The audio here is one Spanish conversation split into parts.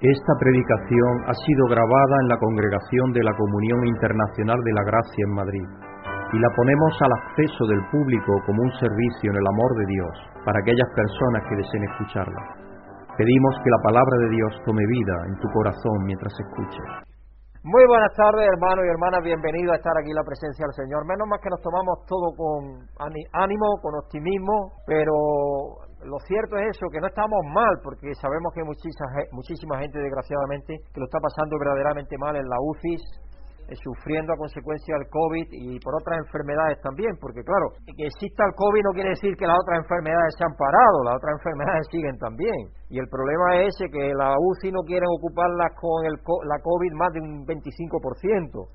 Esta predicación ha sido grabada en la Congregación de la Comunión Internacional de la Gracia en Madrid y la ponemos al acceso del público como un servicio en el amor de Dios para aquellas personas que deseen escucharla. Pedimos que la palabra de Dios tome vida en tu corazón mientras escuches. Muy buenas tardes, hermanos y hermanas. Bienvenidos a estar aquí en la presencia del Señor. Menos mal que nos tomamos todo con ánimo, con optimismo, pero lo cierto es eso, que no estamos mal, porque sabemos que muchísima, muchísima gente, desgraciadamente, que lo está pasando verdaderamente mal en la UCI, eh, sufriendo a consecuencia del COVID y por otras enfermedades también, porque claro, que exista el COVID no quiere decir que las otras enfermedades se han parado, las otras enfermedades siguen también. Y el problema es ese, que la UCI no quieren ocuparlas con el, la COVID más de un 25%,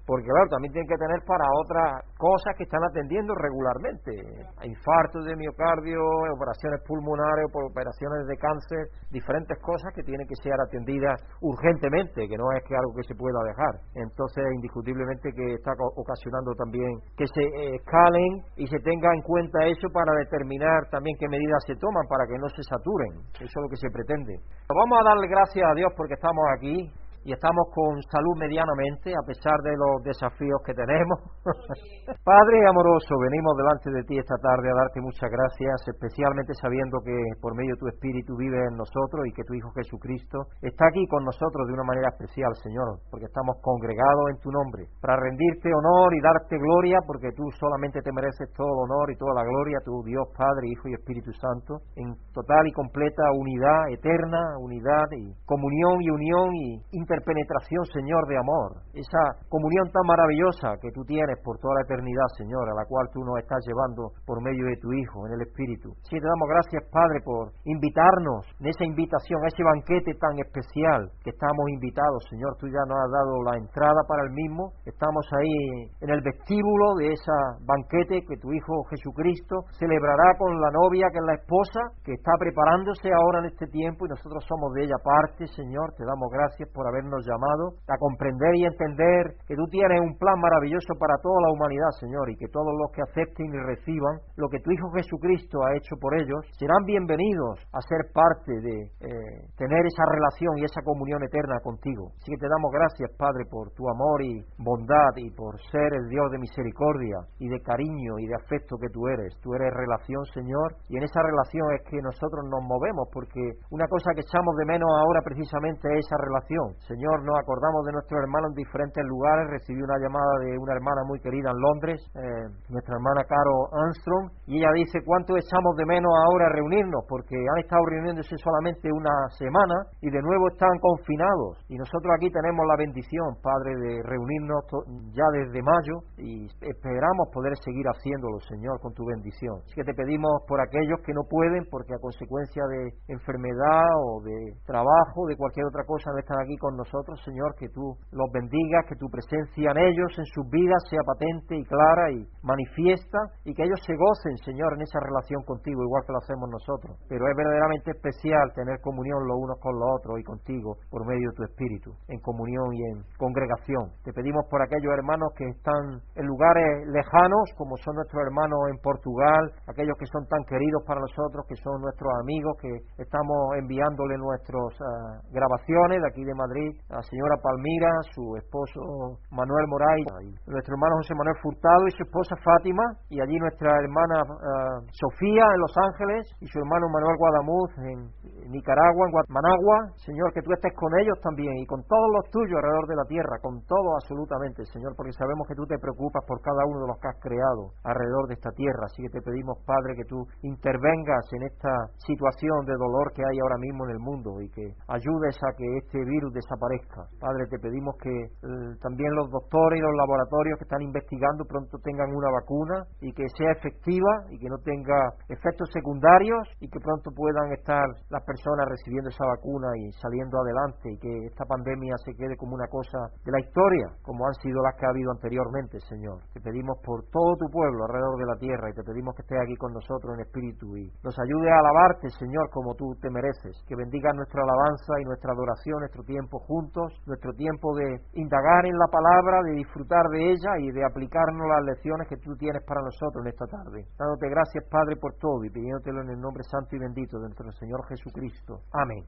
porque claro, también tienen que tener para otras cosas que están atendiendo regularmente, infartos de miocardio, operaciones pulmonares, operaciones de cáncer, diferentes cosas que tienen que ser atendidas urgentemente, que no es que algo que se pueda dejar. Entonces, indiscutiblemente que está ocasionando también que se escalen y se tenga en cuenta eso para determinar también qué medidas se toman para que no se saturen. Eso es lo que se pretende Vamos a darle gracias a Dios porque estamos aquí y estamos con salud medianamente a pesar de los desafíos que tenemos. Padre amoroso, venimos delante de ti esta tarde a darte muchas gracias, especialmente sabiendo que por medio de tu Espíritu vive en nosotros y que tu Hijo Jesucristo está aquí con nosotros de una manera especial, Señor, porque estamos congregados en tu nombre, para rendirte honor y darte gloria, porque tú solamente te mereces todo el honor y toda la gloria, tu Dios Padre, Hijo y Espíritu Santo, en total y completa unidad eterna, unidad y comunión y unión y penetración, Señor, de amor, esa comunión tan maravillosa que tú tienes por toda la eternidad, Señor, a la cual tú nos estás llevando por medio de tu Hijo, en el Espíritu. Sí, te damos gracias, Padre, por invitarnos en esa invitación, a ese banquete tan especial que estamos invitados, Señor. Tú ya nos has dado la entrada para el mismo. Estamos ahí en el vestíbulo de ese banquete que tu Hijo Jesucristo celebrará con la novia, que es la esposa, que está preparándose ahora en este tiempo y nosotros somos de ella parte, Señor. Te damos gracias por haber nos llamado a comprender y entender que tú tienes un plan maravilloso para toda la humanidad, Señor, y que todos los que acepten y reciban lo que tu Hijo Jesucristo ha hecho por ellos serán bienvenidos a ser parte de eh, tener esa relación y esa comunión eterna contigo. Así que te damos gracias, Padre, por tu amor y bondad y por ser el Dios de misericordia y de cariño y de afecto que tú eres. Tú eres relación, Señor, y en esa relación es que nosotros nos movemos, porque una cosa que echamos de menos ahora precisamente es esa relación. Señor, nos acordamos de nuestros hermanos en diferentes lugares. Recibí una llamada de una hermana muy querida en Londres, eh, nuestra hermana Caro Armstrong, y ella dice cuánto echamos de menos ahora reunirnos, porque han estado reuniéndose solamente una semana y de nuevo están confinados. Y nosotros aquí tenemos la bendición, Padre, de reunirnos ya desde mayo y esperamos poder seguir haciéndolo, Señor, con tu bendición. Así que te pedimos por aquellos que no pueden, porque a consecuencia de enfermedad o de trabajo, de cualquier otra cosa, no están aquí con nosotros Señor, que tú los bendigas, que tu presencia en ellos, en sus vidas, sea patente y clara y manifiesta, y que ellos se gocen, Señor, en esa relación contigo, igual que lo hacemos nosotros. Pero es verdaderamente especial tener comunión los unos con los otros y contigo por medio de tu Espíritu, en comunión y en congregación. Te pedimos por aquellos hermanos que están en lugares lejanos, como son nuestros hermanos en Portugal, aquellos que son tan queridos para nosotros, que son nuestros amigos, que estamos enviándole nuestras ah, grabaciones de aquí de Madrid, la señora Palmira, su esposo Manuel Moray, nuestro hermano José Manuel Furtado y su esposa Fátima, y allí nuestra hermana ah, Sofía en Los Ángeles y su hermano Manuel Guadamuz en Nicaragua, en. Señor, que tú estés con ellos también y con todos los tuyos alrededor de la tierra, con todo absolutamente, Señor, porque sabemos que tú te preocupas por cada uno de los que has creado alrededor de esta tierra. Así que te pedimos, Padre, que tú intervengas en esta situación de dolor que hay ahora mismo en el mundo y que ayudes a que este virus desaparezca Padre, te pedimos que eh, también los doctores y los laboratorios que están investigando pronto tengan una vacuna y que sea efectiva y que no tenga efectos secundarios y que pronto puedan estar las personas recibiendo esa vacuna y saliendo adelante y que esta pandemia se quede como una cosa de la historia, como han sido las que ha habido anteriormente, Señor. Te pedimos por todo tu pueblo alrededor de la tierra y te pedimos que estés aquí con nosotros en espíritu y nos ayude a alabarte, Señor, como tú te mereces, que bendiga nuestra alabanza y nuestra adoración, nuestro tiempo juntos nuestro tiempo de indagar en la palabra, de disfrutar de ella y de aplicarnos las lecciones que tú tienes para nosotros en esta tarde. Dándote gracias, Padre, por todo y pidiéndotelo en el nombre santo y bendito de nuestro Señor Jesucristo. Amén.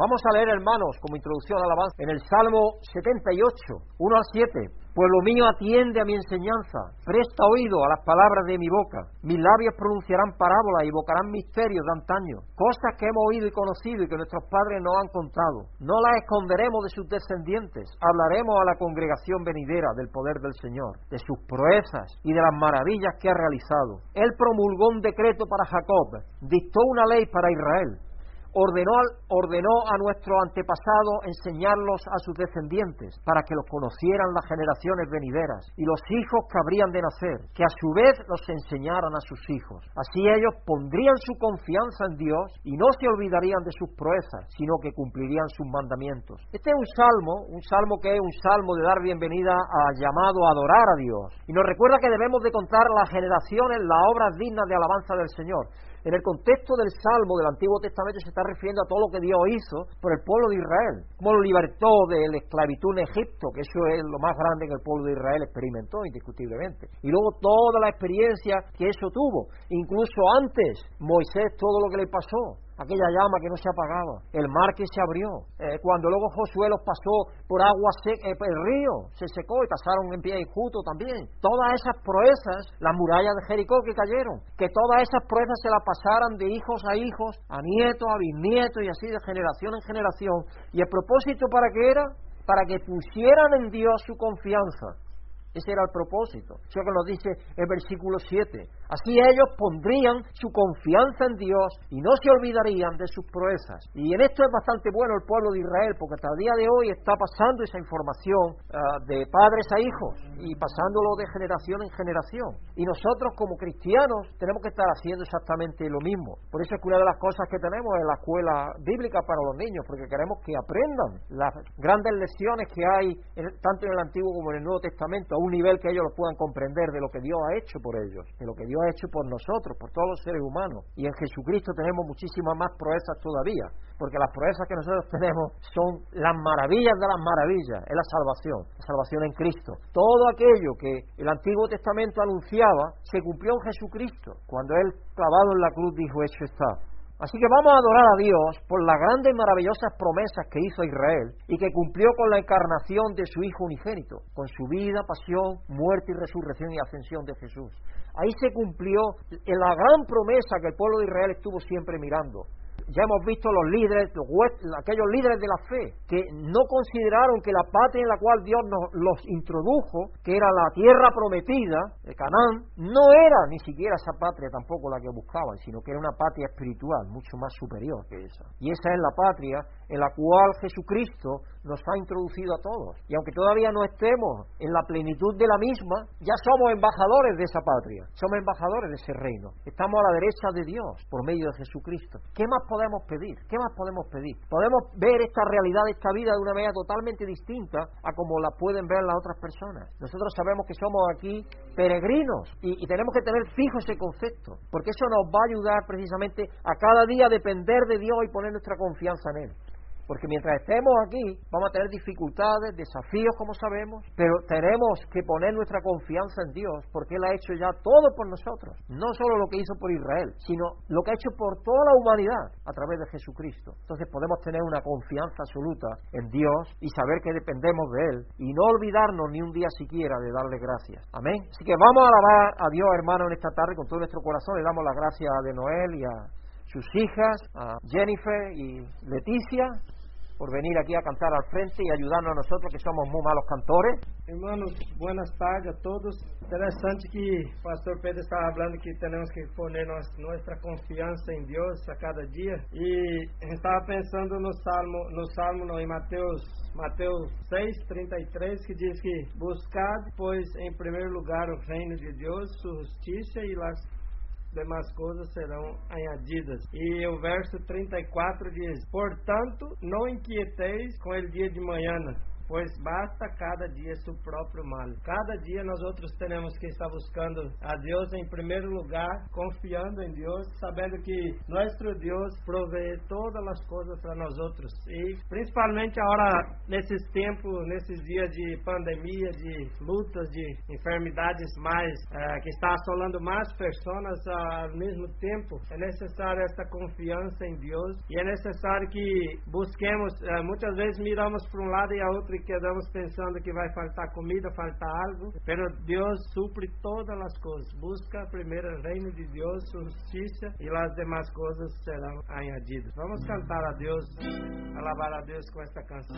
Vamos a leer, hermanos, como introducción al alabanza, en el Salmo 78, 1 al 7. Pueblo mío, atiende a mi enseñanza, presta oído a las palabras de mi boca. Mis labios pronunciarán parábolas y evocarán misterios de antaño, cosas que hemos oído y conocido y que nuestros padres nos han contado. No las esconderemos de sus descendientes, hablaremos a la congregación venidera del poder del Señor, de sus proezas y de las maravillas que ha realizado. Él promulgó un decreto para Jacob, dictó una ley para Israel ordenó, ordenó a nuestros antepasados enseñarlos a sus descendientes para que los conocieran las generaciones venideras y los hijos que habrían de nacer, que a su vez los enseñaran a sus hijos. Así ellos pondrían su confianza en Dios y no se olvidarían de sus proezas, sino que cumplirían sus mandamientos. Este es un salmo, un salmo que es un salmo de dar bienvenida al llamado a adorar a Dios. Y nos recuerda que debemos de contar las generaciones las obras dignas de alabanza del Señor. En el contexto del Salmo del Antiguo Testamento se está refiriendo a todo lo que Dios hizo por el pueblo de Israel, como lo libertó de la esclavitud en Egipto, que eso es lo más grande que el pueblo de Israel experimentó indiscutiblemente. Y luego toda la experiencia que eso tuvo, incluso antes Moisés todo lo que le pasó, aquella llama que no se apagaba, el mar que se abrió, eh, cuando luego Josué los pasó por agua seca, eh, el río se secó y pasaron en pie injusto también. Todas esas proezas, las murallas de Jericó que cayeron, que todas esas proezas se las pasaran de hijos a hijos, a nietos, a bisnietos y así de generación en generación. ¿Y el propósito para qué era? Para que pusieran en Dios su confianza ese era el propósito. Eso que nos dice el versículo 7. Así ellos pondrían su confianza en Dios y no se olvidarían de sus proezas. Y en esto es bastante bueno el pueblo de Israel, porque hasta el día de hoy está pasando esa información ah, de padres a hijos y pasándolo de generación en generación. Y nosotros como cristianos tenemos que estar haciendo exactamente lo mismo. Por eso es que una de las cosas que tenemos es la escuela bíblica para los niños, porque queremos que aprendan las grandes lecciones que hay tanto en el Antiguo como en el Nuevo Testamento un nivel que ellos lo puedan comprender de lo que Dios ha hecho por ellos, de lo que Dios ha hecho por nosotros, por todos los seres humanos. Y en Jesucristo tenemos muchísimas más proezas todavía, porque las proezas que nosotros tenemos son las maravillas de las maravillas, es la salvación, la salvación en Cristo. Todo aquello que el Antiguo Testamento anunciaba se cumplió en Jesucristo, cuando Él clavado en la cruz dijo, hecho está. Así que vamos a adorar a Dios por las grandes y maravillosas promesas que hizo Israel y que cumplió con la encarnación de su Hijo unigénito, con su vida, pasión, muerte y resurrección y ascensión de Jesús. Ahí se cumplió la gran promesa que el pueblo de Israel estuvo siempre mirando, ya hemos visto los líderes, aquellos líderes de la fe, que no consideraron que la patria en la cual Dios nos, los introdujo, que era la tierra prometida de Canaán, no era ni siquiera esa patria tampoco la que buscaban, sino que era una patria espiritual mucho más superior que esa. Y esa es la patria en la cual Jesucristo nos ha introducido a todos. Y aunque todavía no estemos en la plenitud de la misma, ya somos embajadores de esa patria, somos embajadores de ese reino. Estamos a la derecha de Dios por medio de Jesucristo. ¿Qué más podemos pedir? ¿Qué más podemos pedir? Podemos ver esta realidad, esta vida de una manera totalmente distinta a como la pueden ver las otras personas. Nosotros sabemos que somos aquí peregrinos y, y tenemos que tener fijo ese concepto, porque eso nos va a ayudar precisamente a cada día depender de Dios y poner nuestra confianza en Él. Porque mientras estemos aquí vamos a tener dificultades, desafíos como sabemos, pero tenemos que poner nuestra confianza en Dios porque Él ha hecho ya todo por nosotros. No solo lo que hizo por Israel, sino lo que ha hecho por toda la humanidad a través de Jesucristo. Entonces podemos tener una confianza absoluta en Dios y saber que dependemos de Él y no olvidarnos ni un día siquiera de darle gracias. Amén. Así que vamos a alabar a Dios, hermano, en esta tarde con todo nuestro corazón. Le damos las gracias de Noel y a sus hijas, a Jennifer y Leticia, por venir aquí a cantar al frente y ayudarnos a nosotros que somos muy malos cantores. Hermanos, buenas tardes a todos. Interesante que pastor Pedro estaba hablando que tenemos que poner nuestra confianza en Dios a cada día. Y estaba pensando no Salmo, no Salmo en Mateus, Mateus 6, 33, que diz que buscad, pois, em primeiro lugar o reino de Deus, sua justiça e las demais coisas serão añadidas. E o verso 34 diz: Portanto, não inquieteis com o dia de manhã, pues basta cada dia seu próprio mal. Cada dia nós outros temos que estar buscando a Deus em primeiro lugar, confiando em Deus, sabendo que nosso Deus provê todas as coisas para nós outros. E principalmente agora nesses tempos, nesses dias de pandemia, de lutas, de enfermidades mais uh, que está assolando mais pessoas ao mesmo tempo, é necessário esta confiança em Deus e é necessário que busquemos. Uh, muitas vezes miramos para um lado e a outro quedamos pensando que vai faltar comida, faltar algo, mas Deus supre todas as coisas. Busca primeiro o reino de Deus, justiça e as demais coisas serão añadidas. Vamos cantar a Deus, alabar a Deus com esta canção.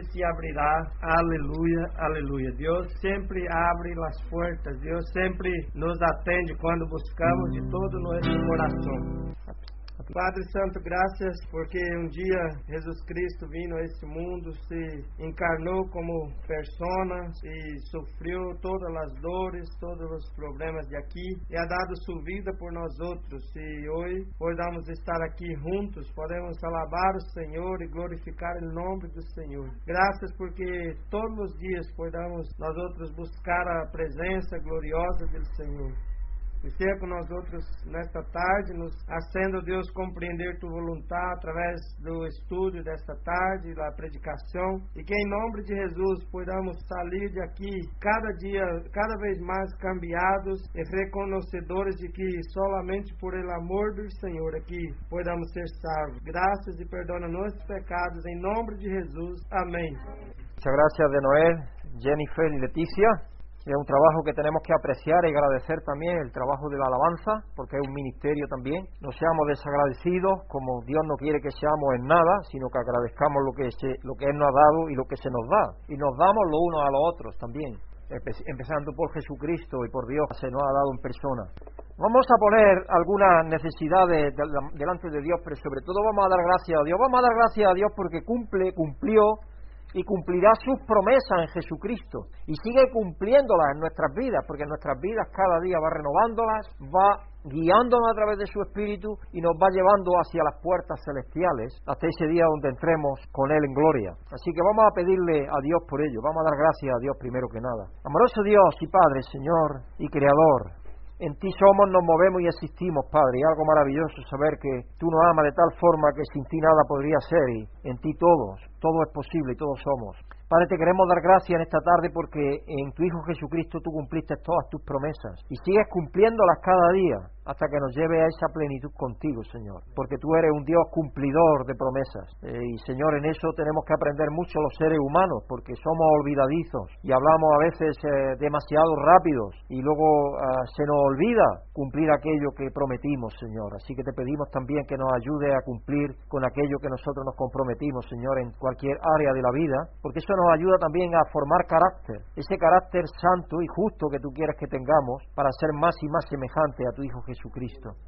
Se te abrirá. Aleluia, aleluia. Deus sempre abre as portas. Deus sempre nos atende quando buscamos de todo o nosso coração. Padre Santo, graças porque um dia Jesus Cristo vindo a este mundo, se encarnou como persona e sofreu todas as dores, todos os problemas de aqui e ha dado sua vida por nós outros. E hoje podemos estar aqui juntos, podemos alabar o Senhor e glorificar o nome do Senhor. Graças porque todos os dias podemos nós outros buscar a presença gloriosa do Senhor. Esteja com nós outros nesta tarde, nos acendo, Deus, compreender tua vontade através do estudo desta tarde, da predicação, e que em nome de Jesus podamos sair de aqui cada dia, cada vez mais cambiados e reconhecedores de que somente por el amor do Senhor aqui podamos ser salvos. Graças e perdona nossos pecados, em nome de Jesus. Amém. Muchas gracias de Noé, Jennifer y Leticia. Es un trabajo que tenemos que apreciar y agradecer también el trabajo de la alabanza, porque es un ministerio también. No seamos desagradecidos como Dios no quiere que seamos en nada, sino que agradezcamos lo que, lo que Él nos ha dado y lo que se nos da. Y nos damos lo unos a los otros también, empezando por Jesucristo y por Dios que se nos ha dado en persona. Vamos a poner algunas necesidades delante de Dios, pero sobre todo vamos a dar gracias a Dios. Vamos a dar gracias a Dios porque cumple, cumplió y cumplirá sus promesas en Jesucristo y sigue cumpliéndolas en nuestras vidas, porque en nuestras vidas cada día va renovándolas, va guiándonos a través de su Espíritu y nos va llevando hacia las puertas celestiales hasta ese día donde entremos con Él en gloria. Así que vamos a pedirle a Dios por ello, vamos a dar gracias a Dios primero que nada. Amoroso Dios y Padre, Señor y Creador, en ti somos, nos movemos y existimos, Padre. Y algo maravilloso saber que tú nos amas de tal forma que sin ti nada podría ser y en ti todos, todo es posible y todos somos. Padre, te queremos dar gracias en esta tarde porque en tu Hijo Jesucristo tú cumpliste todas tus promesas y sigues cumpliéndolas cada día hasta que nos lleve a esa plenitud contigo, Señor, porque tú eres un Dios cumplidor de promesas. Eh, y, Señor, en eso tenemos que aprender mucho los seres humanos, porque somos olvidadizos y hablamos a veces eh, demasiado rápidos y luego ah, se nos olvida cumplir aquello que prometimos, Señor. Así que te pedimos también que nos ayude a cumplir con aquello que nosotros nos comprometimos, Señor, en cualquier área de la vida, porque eso nos ayuda también a formar carácter, ese carácter santo y justo que tú quieres que tengamos para ser más y más semejante a tu Hijo Jesús.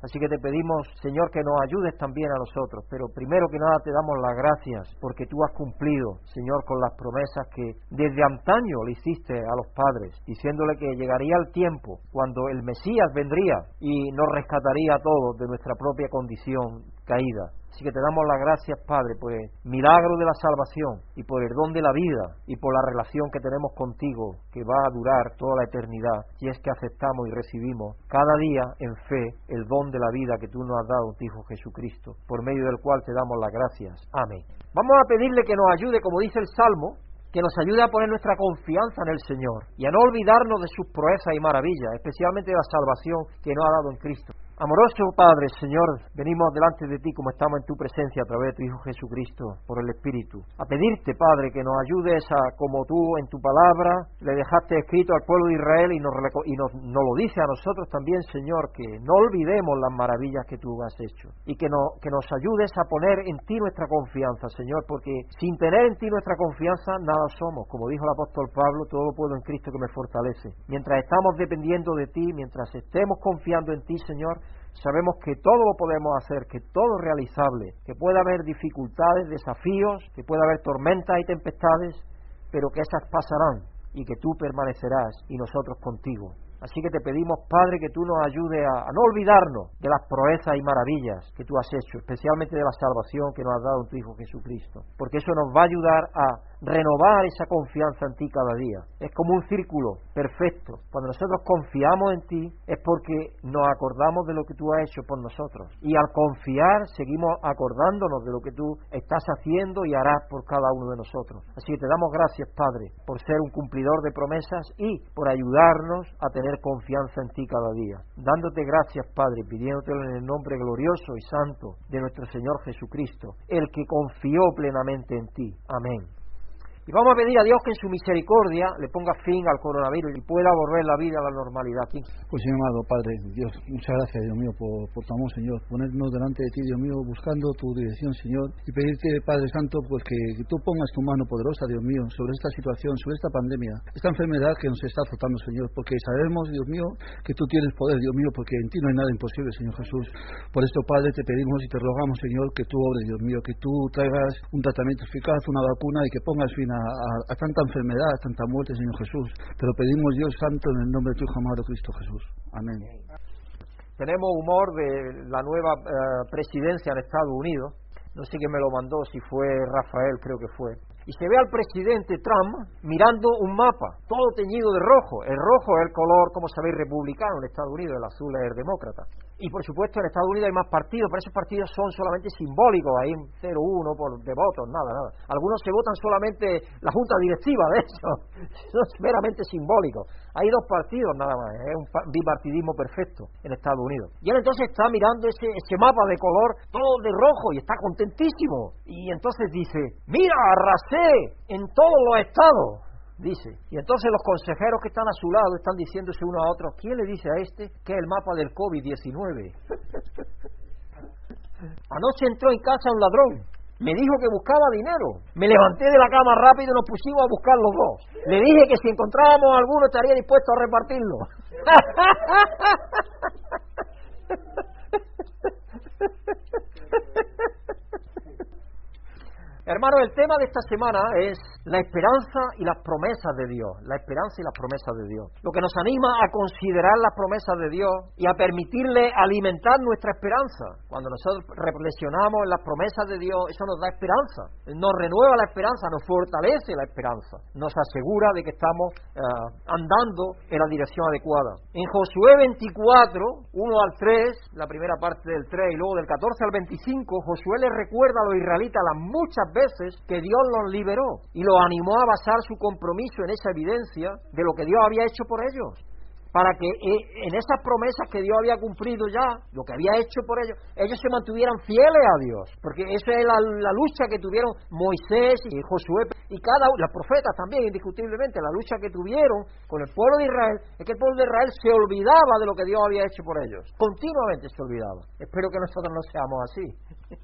Así que te pedimos, Señor, que nos ayudes también a nosotros, pero primero que nada te damos las gracias porque tú has cumplido, Señor, con las promesas que desde antaño le hiciste a los padres, diciéndole que llegaría el tiempo cuando el Mesías vendría y nos rescataría a todos de nuestra propia condición caída. Así que te damos las gracias, Padre, por el milagro de la salvación y por el don de la vida y por la relación que tenemos contigo, que va a durar toda la eternidad, si es que aceptamos y recibimos cada día en fe el don de la vida que tú nos has dado, tu Hijo Jesucristo, por medio del cual te damos las gracias. Amén. Vamos a pedirle que nos ayude, como dice el Salmo, que nos ayude a poner nuestra confianza en el Señor y a no olvidarnos de sus proezas y maravillas, especialmente de la salvación que nos ha dado en Cristo. Amoroso Padre, Señor, venimos delante de ti como estamos en tu presencia a través de tu Hijo Jesucristo, por el Espíritu, a pedirte, Padre, que nos ayudes a, como tú en tu palabra le dejaste escrito al pueblo de Israel y nos, y nos, lo dice a nosotros también, Señor, que no olvidemos las maravillas que tú has hecho y que, no, que nos ayudes a poner en ti nuestra confianza, Señor, porque sin tener en ti nuestra confianza nada somos. Como dijo el apóstol Pablo, todo lo puedo en Cristo que me fortalece. Mientras estamos dependiendo de ti, mientras estemos confiando en ti, Señor, sabemos que todo lo podemos hacer, que todo es realizable, que puede haber dificultades, desafíos, que puede haber tormentas y tempestades, pero que esas pasarán y que tú permanecerás y nosotros contigo. Así que te pedimos, Padre, que tú nos ayudes a, no olvidarnos de las proezas y maravillas que tú has hecho, especialmente de la salvación que nos has dado en tu Hijo Jesucristo, porque eso nos va a ayudar a renovar esa confianza en ti cada día. Es como un círculo perfecto. Cuando nosotros confiamos en ti es porque nos acordamos de lo que tú has hecho por nosotros. Y al confiar seguimos acordándonos de lo que tú estás haciendo y harás por cada uno de nosotros. Así que te damos gracias, Padre, por ser un cumplidor de promesas y por ayudarnos a tener confianza en ti cada día. Dándote gracias, Padre, pidiéndotelo en el nombre glorioso y santo de nuestro Señor Jesucristo, el que confió plenamente en ti. Amén. Y vamos a pedir a Dios que en su misericordia le ponga fin al coronavirus y pueda volver la vida a la normalidad. Pues, Señor amado Padre, Dios, muchas gracias, Dios mío, por, por tu amor, Señor. Ponernos delante de ti, Dios mío, buscando tu dirección, Señor. Y pedirte, Padre Santo, pues que, tú pongas tu mano poderosa, Dios mío, sobre esta situación, sobre esta pandemia, esta enfermedad que nos está azotando, Señor. Porque sabemos, Dios mío, que tú tienes poder, Dios mío, porque en ti no hay nada imposible, Señor Jesús. Por esto, Padre, te pedimos y te rogamos, Señor, que tú obres, Dios mío, que tú traigas un tratamiento eficaz, una vacuna y que pongas fin a, tanta enfermedad, a tanta muerte, Señor Jesús. Te lo pedimos, Dios Santo, en el nombre de tu Hijo amado Cristo Jesús. Amén. Tenemos humor de la nueva eh, presidencia en Estados Unidos. No sé quién me lo mandó, si fue Rafael, creo que fue y se ve al presidente Trump mirando un mapa, todo teñido de rojo. El rojo es el color, como sabéis, republicano en Estados Unidos, el azul es el demócrata. Y por supuesto en Estados Unidos hay más partidos, pero esos partidos son solamente simbólicos, hay 0-1 por de votos, nada, nada. Algunos se votan solamente la junta directiva, de eso, son meramente simbólicos. Hay dos partidos nada más, es un bipartidismo perfecto en Estados Unidos. Y él entonces está mirando ese, ese mapa de color todo de rojo y está contentísimo. Y entonces dice, mira, arrasé en todos los estados dice. Y entonces los consejeros que están a su lado están diciéndose uno a otro, ¿quién le dice a este que es el mapa del COVID-19? Anoche entró en casa un ladrón. Me dijo que buscaba dinero. Me levanté de la cama rápido y nos pusimos a buscar los dos. Le dije que si encontrábamos alguno estaría dispuesto a repartirlo. Hermano, el tema de esta semana es la esperanza y las promesas de Dios. La esperanza y las promesas de Dios. Lo que nos anima a considerar las promesas de Dios y a permitirle alimentar nuestra esperanza. Cuando nosotros reflexionamos en las promesas de Dios, eso nos da esperanza. Nos renueva la esperanza, nos fortalece la esperanza. Nos asegura de que estamos eh, andando en la dirección adecuada. En Josué 24, 1 al 3, la primera parte del 3 y luego del 14 al 25, Josué le recuerda a los israelitas las muchas veces que Dios los liberó y los animó a basar su compromiso en esa evidencia de lo que Dios había hecho por ellos para que eh, en esas promesas que Dios había cumplido ya, lo que había hecho por ellos, ellos se mantuvieran fieles a Dios, porque esa es la, lucha que tuvieron Moisés y Josué y cada los profetas también, indiscutiblemente, la lucha que tuvieron con el pueblo de Israel, es que el pueblo de Israel se olvidaba de lo que Dios había hecho por ellos, continuamente se olvidaba. Espero que nosotros no seamos así,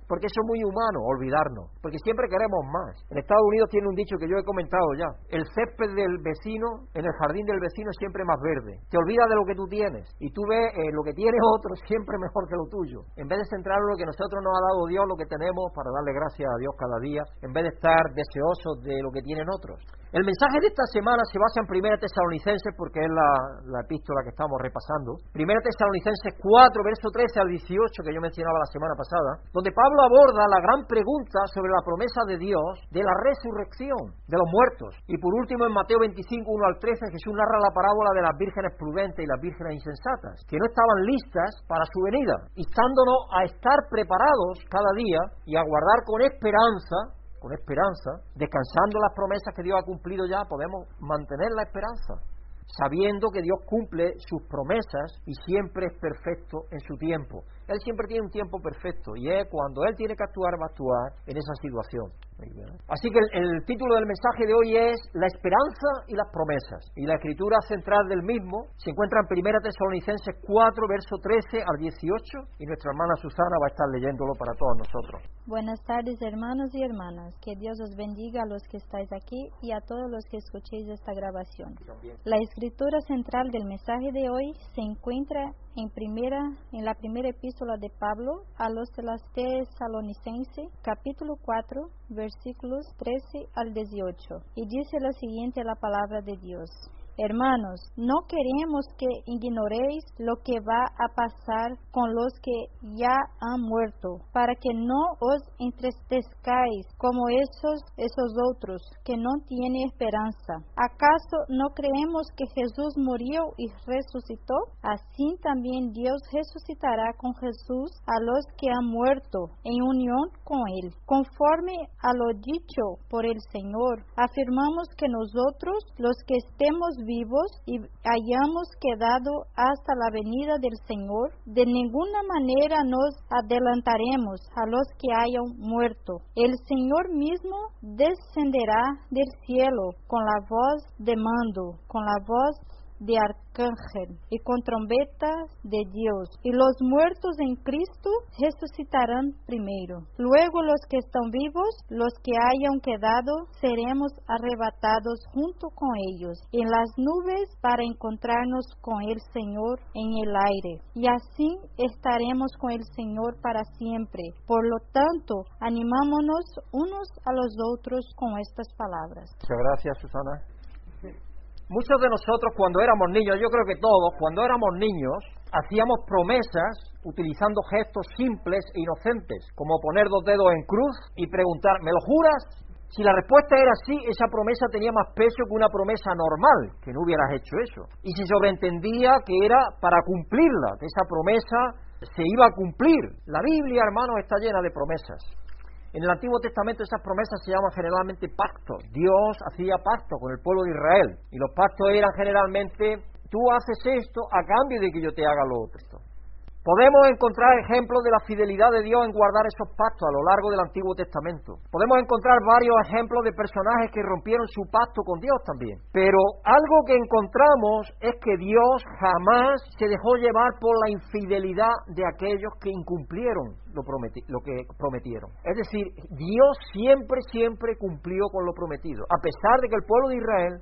porque eso es muy humano, olvidarnos, porque siempre queremos más. En Estados Unidos tiene un dicho que yo he comentado ya, el césped del vecino, en el jardín del vecino es siempre más verde olvida de lo que tú tienes y tú ves eh, lo que tiene otro siempre mejor que lo tuyo. En vez de centrar en lo que nosotros nos ha dado Dios, lo que tenemos para darle gracias a Dios cada día, en vez de estar deseosos de lo que tienen otros. El mensaje de esta semana se basa en 1 Tesalonicenses porque es la, epístola que estamos repasando. 1 Tesalonicenses 4, verso 13 al 18 que yo mencionaba la semana pasada, donde Pablo aborda la gran pregunta sobre la promesa de Dios de la resurrección de los muertos. Y por último en Mateo 25, 1 al 13 Jesús narra la parábola de las vírgenes y las vírgenes insensatas, que no estaban listas para su venida, instándonos a estar preparados cada día y a guardar con esperanza con esperanza, descansando las promesas que Dios ha cumplido ya, podemos mantener la esperanza, sabiendo que Dios cumple sus promesas y siempre es perfecto en su tiempo. Él siempre tiene un tiempo perfecto y es cuando Él tiene que actuar, va a actuar en esa situación. Así que el, título del mensaje de hoy es La esperanza y las promesas. Y la escritura central del mismo se encuentra en 1 Tesalonicenses 4, verso 13 al 18, y nuestra hermana Susana va a estar leyéndolo para todos nosotros. Buenas tardes, hermanos y hermanas. Que Dios os bendiga a los que estáis aquí y a todos los que escuchéis esta grabación. La escritura central del mensaje de hoy se encuentra en, primera, en la primera epístola de Pablo a los de Tesalonicenses, capítulo 4, versículos 13 al 18. Y dice lo siguiente la palabra de Dios. Hermanos, no queremos que ignoréis lo que va a pasar con los que ya han muerto, para que no os entristezcáis como esos, esos otros que no tienen esperanza. ¿Acaso no creemos que Jesús murió y resucitó? Así también Dios resucitará con Jesús a los que han muerto en unión con Él. Conforme a lo dicho por el Señor, afirmamos que nosotros, los que estemos vivos y hayamos quedado hasta la venida del Señor, de ninguna manera nos adelantaremos a los que hayan muerto. El Señor mismo descenderá del cielo con la voz de mando, con la voz de arcángel y con trompetas de Dios, y los muertos en Cristo resucitarán primero. Luego los que están vivos, los que hayan quedado, seremos arrebatados junto con ellos en las nubes para encontrarnos con el Señor en el aire, y así estaremos con el Señor para siempre. Por lo tanto, animámonos unos a los otros con estas palabras. Muchas gracias, Susana. Muchos de nosotros cuando éramos niños, yo creo que todos, cuando éramos niños, hacíamos promesas utilizando gestos simples e inocentes, como poner dos dedos en cruz y preguntar, ¿me lo juras? Si la respuesta era sí, esa promesa tenía más peso que una promesa normal, que no hubieras hecho eso. Y se sobreentendía que era para cumplirla, que esa promesa se iba a cumplir. La Biblia, hermanos, está llena de promesas. En el Antiguo Testamento esas promesas se llaman generalmente pactos. Dios hacía pacto con el pueblo de Israel y los pactos eran generalmente tú haces esto a cambio de que yo te haga lo otro. Podemos encontrar ejemplos de la fidelidad de Dios en guardar esos pactos a lo largo del Antiguo Testamento. Podemos encontrar varios ejemplos de personajes que rompieron su pacto con Dios también. Pero algo que encontramos es que Dios jamás se dejó llevar por la infidelidad de aquellos que incumplieron lo, lo que prometieron. Es decir, Dios siempre, siempre cumplió con lo prometido, a pesar de que el pueblo de Israel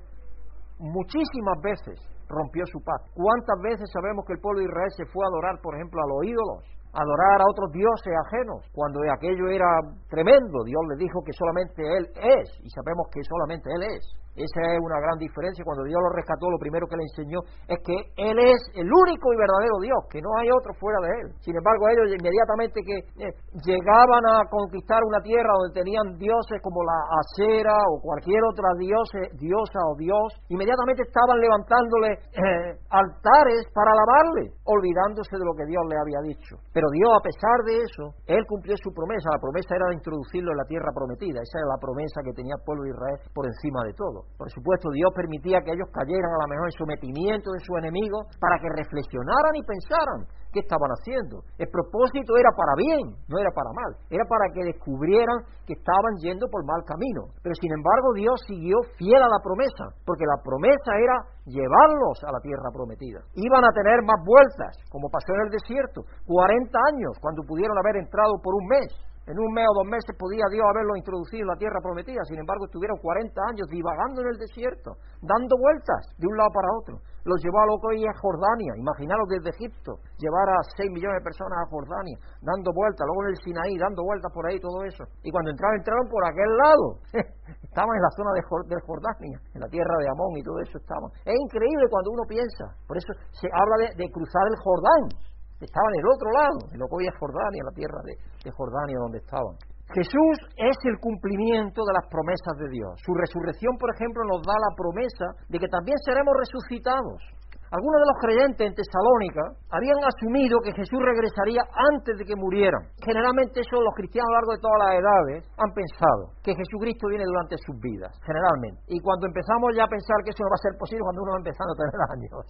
muchísimas veces rompió su pacto. ¿Cuántas veces sabemos que el pueblo de Israel se fue a adorar, por ejemplo, a los ídolos? adorar a otros dioses ajenos, cuando aquello era tremendo. Dios le dijo que solamente Él es, y sabemos que solamente Él es. Esa es una gran diferencia. Cuando Dios lo rescató, lo primero que le enseñó es que Él es el único y verdadero Dios, que no hay otro fuera de Él. Sin embargo, ellos inmediatamente que eh, llegaban a conquistar una tierra donde tenían dioses como la acera o cualquier otra diosa o dios, inmediatamente estaban levantándole eh, altares para alabarle, olvidándose de lo que Dios le había dicho. Pero Dios, a pesar de eso, Él cumplió su promesa. La promesa era de introducirlo en la tierra prometida. Esa era la promesa que tenía el pueblo de Israel por encima de todo. Por supuesto, Dios permitía que ellos cayeran a lo mejor en sometimiento de sus enemigos para que reflexionaran y pensaran qué estaban haciendo. El propósito era para bien, no era para mal. Era para que descubrieran que estaban yendo por mal camino. Pero sin embargo, Dios siguió fiel a la promesa, porque la promesa era llevarlos a la tierra prometida. Iban a tener más vueltas, como pasó en el desierto, 40 años, cuando pudieron haber entrado por un mes. En un mes o dos meses podía Dios haberlo introducido en la tierra prometida. Sin embargo, estuvieron 40 años divagando en el desierto, dando vueltas de un lado para otro. Los llevó a lo que hoy es Jordania. Imaginaros desde Egipto, llevar a 6 millones de personas a Jordania, dando vueltas, luego en el Sinaí, dando vueltas por ahí, todo eso. Y cuando entraron, entraron por aquel lado. estaban en la zona de, Jordania, en la tierra de Amón y todo eso estaban. Es increíble cuando uno piensa. Por eso se habla de cruzar el Jordán estaban en el otro lado, en lo que hoy es Jordania, la tierra de, de Jordania donde estaban. Jesús es el cumplimiento de las promesas de Dios. Su resurrección, por ejemplo, nos da la promesa de que también seremos resucitados. Algunos de los creyentes en Tesalónica habían asumido que Jesús regresaría antes de que murieran. Generalmente eso los cristianos a lo largo de todas las edades han pensado, que Jesucristo viene durante sus vidas, generalmente. Y cuando empezamos ya a pensar que eso no va a ser posible cuando uno va empezando a tener años.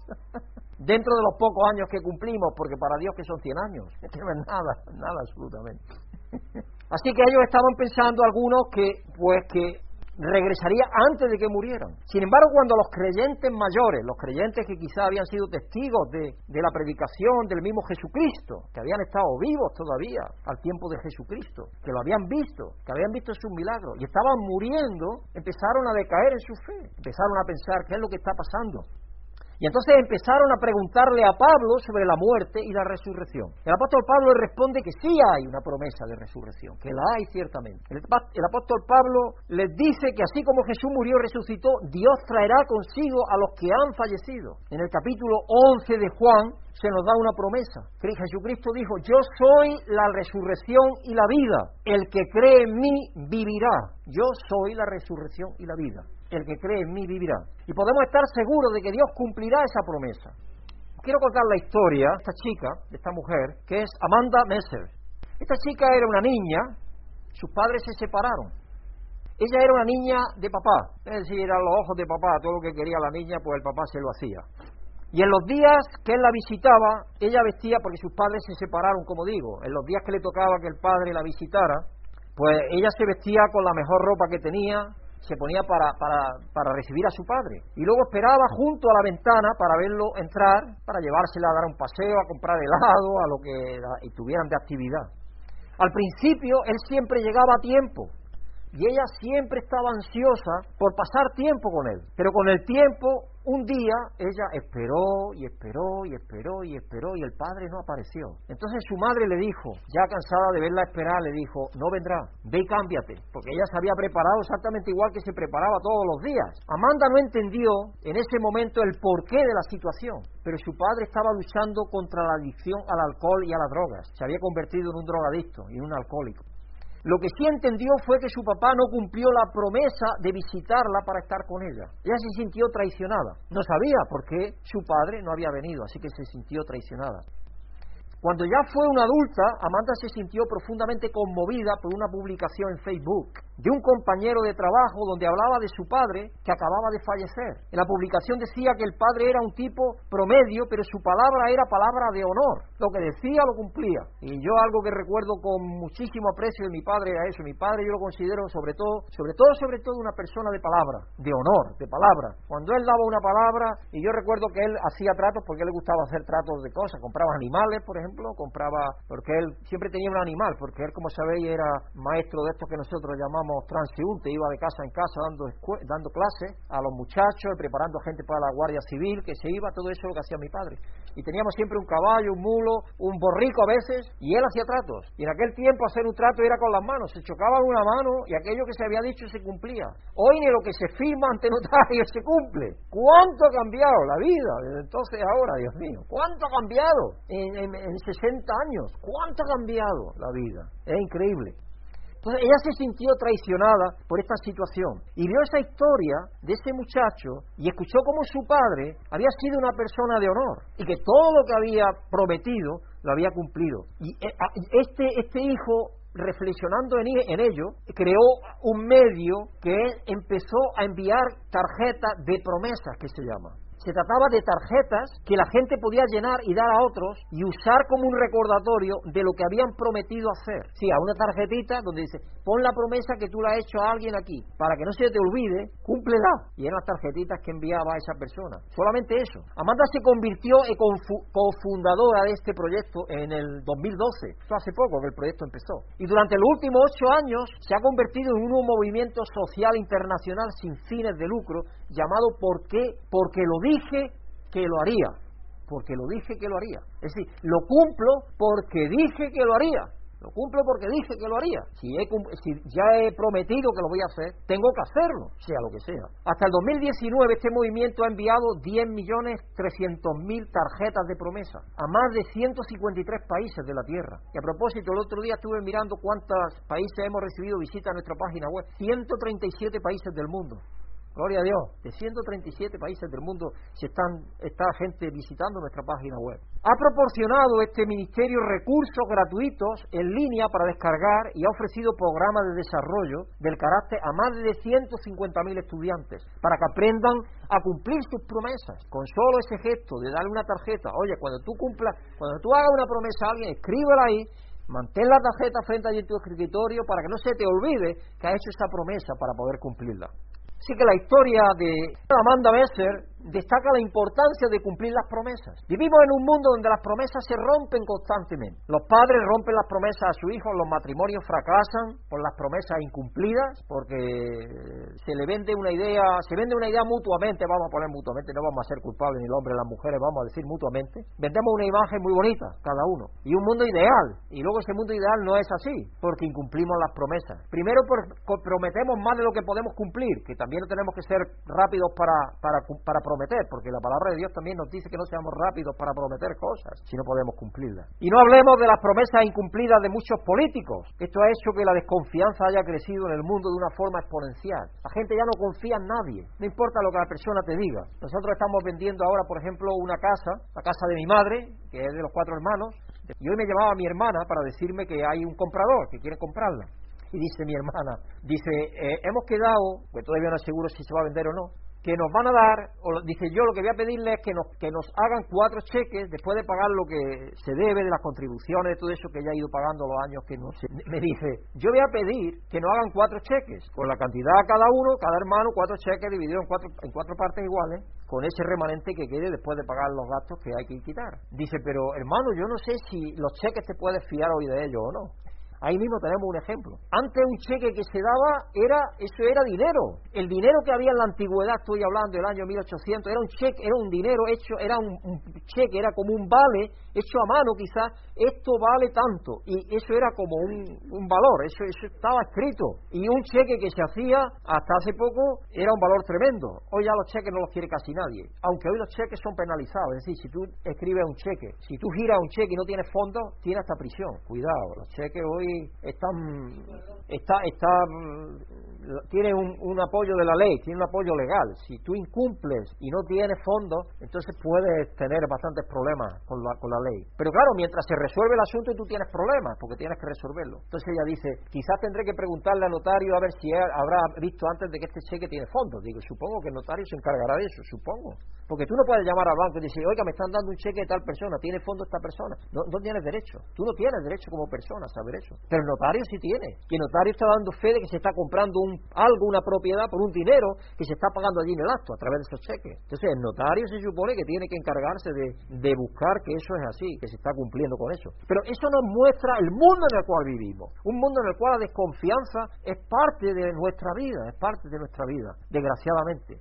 Dentro de los pocos años que cumplimos, porque para Dios que son 100 años, que no es nada, nada absolutamente. Así que ellos estaban pensando algunos que, pues que regresaría antes de que murieran. Sin embargo, cuando los creyentes mayores, los creyentes que quizá habían sido testigos de, de, la predicación del mismo Jesucristo, que habían estado vivos todavía al tiempo de Jesucristo, que lo habían visto, que habían visto sus milagros y estaban muriendo, empezaron a decaer en su fe, empezaron a pensar qué es lo que está pasando. Y entonces empezaron a preguntarle a Pablo sobre la muerte y la resurrección. El apóstol Pablo responde que sí hay una promesa de resurrección, que la hay ciertamente. El, apóstol Pablo les dice que así como Jesús murió y resucitó, Dios traerá consigo a los que han fallecido. En el capítulo 11 de Juan se nos da una promesa. Jesucristo dijo, yo soy la resurrección y la vida. El que cree en mí vivirá. Yo soy la resurrección y la vida el que cree en mí vivirá. Y podemos estar seguros de que Dios cumplirá esa promesa. Quiero contar la historia de esta chica, de esta mujer, que es Amanda Messer. Esta chica era una niña, sus padres se separaron. Ella era una niña de papá, es decir, eran los ojos de papá, todo lo que quería la niña, pues el papá se lo hacía. Y en los días que él la visitaba, ella vestía, porque sus padres se separaron, como digo, en los días que le tocaba que el padre la visitara, pues ella se vestía con la mejor ropa que tenía, se ponía para, para, para, recibir a su padre. Y luego esperaba junto a la ventana para verlo entrar, para llevársela a dar un paseo, a comprar helado, a lo que tuvieran de actividad. Al principio él siempre llegaba a tiempo y ella siempre estaba ansiosa por pasar tiempo con él. Pero con el tiempo un día ella esperó y esperó y esperó y esperó y el padre no apareció. Entonces su madre le dijo, ya cansada de verla esperar, le dijo, no vendrá, ve y cámbiate, porque ella se había preparado exactamente igual que se preparaba todos los días. Amanda no entendió en ese momento el porqué de la situación, pero su padre estaba luchando contra la adicción al alcohol y a las drogas. Se había convertido en un drogadicto y en un alcohólico. Lo que sí entendió fue que su papá no cumplió la promesa de visitarla para estar con ella. Ella se sintió traicionada. No sabía por qué su padre no había venido, así que se sintió traicionada. Cuando ya fue una adulta, Amanda se sintió profundamente conmovida por una publicación en Facebook de un compañero de trabajo donde hablaba de su padre que acababa de fallecer. En la publicación decía que el padre era un tipo promedio, pero su palabra era palabra de honor. Lo que decía lo cumplía. Y yo algo que recuerdo con muchísimo aprecio de mi padre era eso. Mi padre yo lo considero sobre todo, sobre todo, sobre todo una persona de palabra, de honor, de palabra. Cuando él daba una palabra, y yo recuerdo que él hacía tratos porque le gustaba hacer tratos de cosas, compraba animales, por ejemplo, compraba, porque él siempre tenía un animal, porque él, como sabéis, era maestro de estos que nosotros llamamos transeúnte, iba de casa en casa dando, dando clases a los muchachos, preparando gente para la Guardia Civil, que se iba, todo eso es lo que hacía mi padre. Y teníamos siempre un caballo, un mulo, un borrico a veces, y él hacía tratos. Y en aquel tiempo hacer un trato era con las manos, se chocaba una mano y aquello que se había dicho se cumplía. Hoy ni lo que se firma ante notario se cumple. ¿Cuánto ha cambiado la vida desde entonces ahora, Dios mío? ¿Cuánto ha cambiado en, en 60 años? ¿Cuánto ha cambiado la vida? Es increíble. Entonces ella se sintió traicionada por esta situación y vio esa historia de ese muchacho y escuchó cómo su padre había sido una persona de honor y que todo lo que había prometido lo había cumplido. Y eh, este, este hijo reflexionando en, ello, creó un medio que empezó a enviar tarjetas de promesas, que se llama se trataba de tarjetas que la gente podía llenar y dar a otros y usar como un recordatorio de lo que habían prometido hacer. Sí, a una tarjetita donde dice, pon la promesa que tú le has hecho a alguien aquí, para que no se te olvide, cúmplela. Y eran las tarjetitas que enviaba a esa persona. Solamente eso. Amanda se convirtió en cofundadora de este proyecto en el 2012. Esto hace poco que el proyecto empezó. Y durante los últimos ocho años se ha convertido en un movimiento social internacional sin fines de lucro llamado ¿Por qué? Porque lo dije que lo haría. Porque lo dije que lo haría. Es decir, lo cumplo porque dije que lo haría. Lo cumplo porque dije que lo haría. Si, si, ya he prometido que lo voy a hacer, tengo que hacerlo, sea lo que sea. Hasta el 2019 este movimiento ha enviado 10.300.000 tarjetas de promesa a más de 153 países de la Tierra. Y a propósito, el otro día estuve mirando cuántos países hemos recibido visita a nuestra página web. 137 países del mundo. Gloria a Dios. De 137 países del mundo se están, está gente visitando nuestra página web. Ha proporcionado este ministerio recursos gratuitos en línea para descargar y ha ofrecido programas de desarrollo del carácter a más de 150.000 estudiantes para que aprendan a cumplir sus promesas. Con solo ese gesto de darle una tarjeta, oye, cuando tú cumplas, cuando tú hagas una promesa a alguien, escríbela ahí Mantén la tarjeta frente a tu escritorio para que no se te olvide que has hecho esa promesa para poder cumplirla. Así que la historia de Amanda Besser destaca la importancia de cumplir las promesas. Vivimos en un mundo donde las promesas se rompen constantemente. Los padres rompen las promesas a sus hijos, los matrimonios fracasan por las promesas incumplidas, porque se le vende una idea, se vende una idea mutuamente, vamos a poner mutuamente, no vamos a ser culpables ni el hombre ni las mujeres, vamos a decir mutuamente. Vendemos una imagen muy bonita, cada uno, y un mundo ideal, y luego ese mundo ideal no es así, porque incumplimos las promesas. Primero prometemos más de lo que podemos cumplir, que también tenemos que ser rápidos para, para, para prometer, porque la palabra de Dios también nos dice que no seamos rápidos para prometer cosas si no podemos cumplirlas. Y no hablemos de las promesas incumplidas de muchos políticos. Esto ha hecho que la desconfianza haya crecido en el mundo de una forma exponencial. La gente ya no confía en nadie, no importa lo que la persona te diga. Nosotros estamos vendiendo ahora, por ejemplo, una casa, la casa de mi madre, que es de los cuatro hermanos, y hoy me llamaba mi hermana para decirme que hay un comprador que quiere comprarla. Y dice mi hermana, dice, eh, hemos quedado, pues todavía no es seguro si se va a vender o no, que nos van a dar, o dice yo lo que voy a pedirle es que nos, que nos hagan cuatro cheques después de pagar lo que se debe de las contribuciones, de todo eso que ya ha ido pagando los años que no sé. Me dice, yo voy a pedir que nos hagan cuatro cheques, con la cantidad cada uno, cada hermano, cuatro cheques divididos en cuatro, en cuatro partes iguales, con ese remanente que quede después de pagar los gastos que hay que quitar. Dice, pero hermano, yo no sé si los cheques te puedes fiar hoy de ellos o no. Ahí mismo tenemos un ejemplo. Antes un cheque que se daba era eso era dinero. El dinero que había en la antigüedad, estoy hablando del año 1800, era un cheque, era un dinero hecho, era un, cheque, era como un vale hecho a mano quizás, esto vale tanto y eso era como un, valor, eso, eso estaba escrito. Y un cheque que se hacía hasta hace poco era un valor tremendo. Hoy ya los cheques no los quiere casi nadie, aunque hoy los cheques son penalizados, es decir, si tú escribes un cheque, si tú giras un cheque y no tienes fondos, tienes hasta prisión. Cuidado, los cheques hoy están, está, está, tiene un, apoyo de la ley, tiene un apoyo legal. Si tú incumples y no tienes fondos, entonces puedes tener bastantes problemas con la, con la ley. Pero claro, mientras se resuelve el asunto tú tienes problemas, porque tienes que resolverlo. Entonces ella dice, quizás tendré que preguntarle al notario a ver si habrá visto antes de que este cheque tiene fondos. Digo, supongo que el notario se encargará de eso, supongo. Porque tú no puedes llamar al banco y decir, oiga, me están dando un cheque de tal persona, ¿tiene fondo esta persona? No, no tienes derecho. Tú no tienes derecho como persona a saber eso. Pero el notario sí tiene. Y el notario está dando fe de que se está comprando un, algo, una propiedad por un dinero que se está pagando allí en el acto a través de esos cheques. Entonces el notario se supone que tiene que encargarse de, de buscar que eso es así, que se está cumpliendo con eso. Pero eso nos muestra el mundo en el cual vivimos. Un mundo en el cual la desconfianza es parte de nuestra vida, es parte de nuestra vida, desgraciadamente.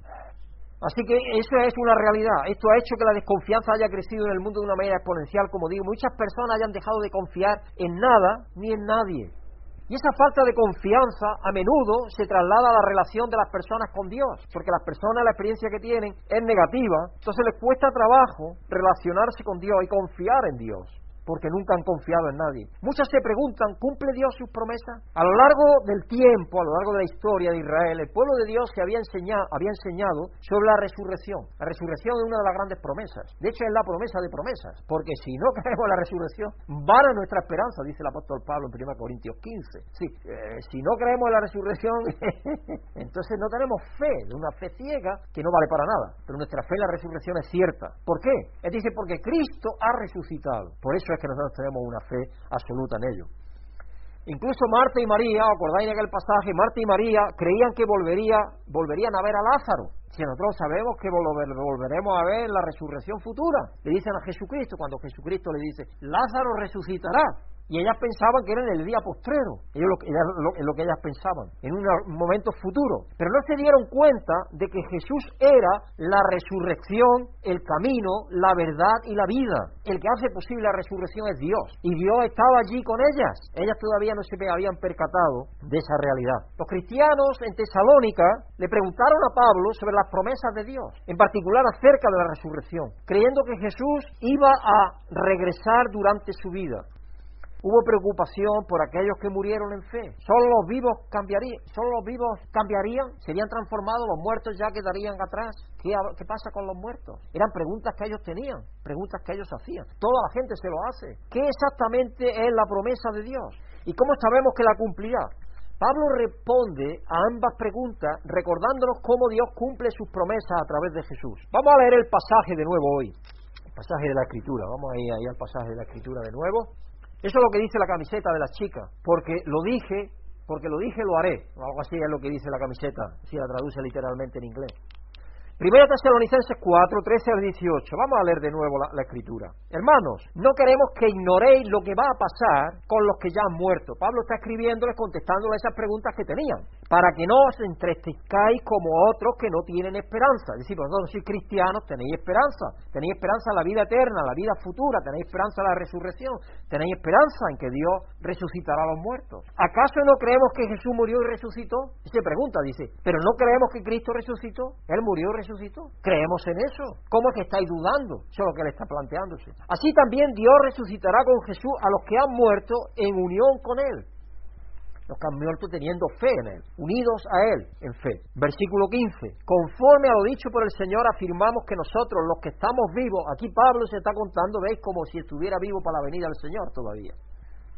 Así que eso es una realidad. Esto ha hecho que la desconfianza haya crecido en el mundo de una manera exponencial, como digo. Muchas personas hayan dejado de confiar en nada ni en nadie. Y esa falta de confianza a menudo se traslada a la relación de las personas con Dios, porque las personas la experiencia que tienen es negativa, entonces les cuesta trabajo relacionarse con Dios y confiar en Dios porque nunca han confiado en nadie. Muchas se preguntan, ¿cumple Dios sus promesas? A lo largo del tiempo, a lo largo de la historia de Israel, el pueblo de Dios se había enseñado, había enseñado sobre la resurrección. La resurrección es una de las grandes promesas. De hecho, es la promesa de promesas, porque si no creemos en la resurrección, vana nuestra esperanza, dice el apóstol Pablo en 1 Corintios 15. Sí, eh, si no creemos en la resurrección, entonces no tenemos fe, de una fe ciega que no vale para nada. Pero nuestra fe en la resurrección es cierta. ¿Por qué? Él dice, porque Cristo ha resucitado. Por eso que nosotros tenemos una fe absoluta en ello. Incluso Marta y María, acordáis de aquel pasaje, Marta y María creían que volvería, volverían a ver a Lázaro. Si nosotros sabemos que volveremos a ver la resurrección futura, le dicen a Jesucristo, cuando Jesucristo le dice, Lázaro resucitará y ellas pensaban que era en el día postrero, ellos lo, lo, lo que ellas pensaban, en un momento futuro. Pero no se dieron cuenta de que Jesús era la resurrección, el camino, la verdad y la vida. El que hace posible la resurrección es Dios. Y Dios estaba allí con ellas. Ellas todavía no se habían percatado de esa realidad. Los cristianos en Tesalónica le preguntaron a Pablo sobre las promesas de Dios, en particular acerca de la resurrección, creyendo que Jesús iba a regresar durante su vida. Hubo preocupación por aquellos que murieron en fe. Solo los vivos cambiarían, solo los vivos cambiarían, serían transformados, los muertos ya quedarían atrás. ¿Qué, ¿Qué, pasa con los muertos? Eran preguntas que ellos tenían, preguntas que ellos hacían. Toda la gente se lo hace. ¿Qué exactamente es la promesa de Dios? ¿Y cómo sabemos que la cumplirá? Pablo responde a ambas preguntas recordándonos cómo Dios cumple sus promesas a través de Jesús. Vamos a leer el pasaje de nuevo hoy, el pasaje de la Escritura. Vamos a ir ahí al pasaje de la Escritura de nuevo. Eso es lo que dice la camiseta de las chicas, porque lo dije, porque lo dije, lo haré. O algo así es lo que dice la camiseta, si la traduce literalmente en inglés. Primera Tesalonicenses 4, 13 al 18. Vamos a leer de nuevo la, escritura. Hermanos, no queremos que ignoréis lo que va a pasar con los que ya han muerto. Pablo está escribiéndoles, contestándoles esas preguntas que tenían, para que no os entristezcáis como otros que no tienen esperanza. Es decir, vosotros sois cristianos, tenéis esperanza. Tenéis esperanza en la vida eterna, la vida futura, tenéis esperanza en la resurrección, tenéis esperanza en que Dios resucitará a los muertos. ¿Acaso no creemos que Jesús murió y resucitó? Se pregunta, dice, pero no creemos que Cristo resucitó. Él murió y resucitó Creemos en eso. ¿Cómo es que estáis dudando? Eso es lo que él está planteándose. Así también Dios resucitará con Jesús a los que han muerto en unión con él. Los que han muerto teniendo fe en Él, unidos a Él en fe. Versículo 15. Conforme a lo dicho por el Señor, afirmamos que nosotros, los que estamos vivos, aquí Pablo se está contando, veis, como si estuviera vivo para la venida del Señor todavía.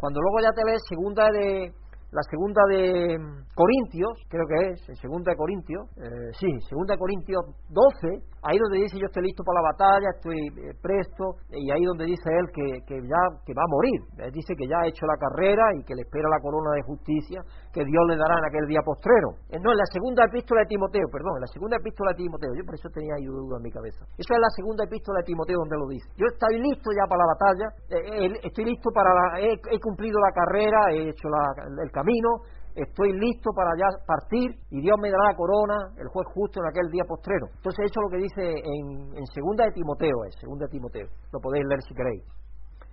Cuando luego ya te lees segunda de la segunda de Corintios, creo que es, segunda de Corintios, eh, sí, segunda de Corintios 12, ahí donde dice yo estoy listo para la batalla, estoy eh, presto, y ahí donde dice él que, que ya que va a morir, él dice que ya ha hecho la carrera y que le espera la corona de justicia que Dios le dará en aquel día postrero. Eh, no, en la segunda epístola de Timoteo, perdón, en la segunda epístola de Timoteo, yo por eso tenía ahí duda en mi cabeza. Eso es la segunda epístola de Timoteo donde lo dice. Yo estoy listo ya para la batalla, estoy listo para la, he, cumplido la carrera, he hecho la, el camino, estoy listo para ya partir y Dios me dará la corona, el juez justo en aquel día postrero. Entonces eso es lo que dice en, en segunda de Timoteo, es segunda de Timoteo, lo podéis leer si queréis.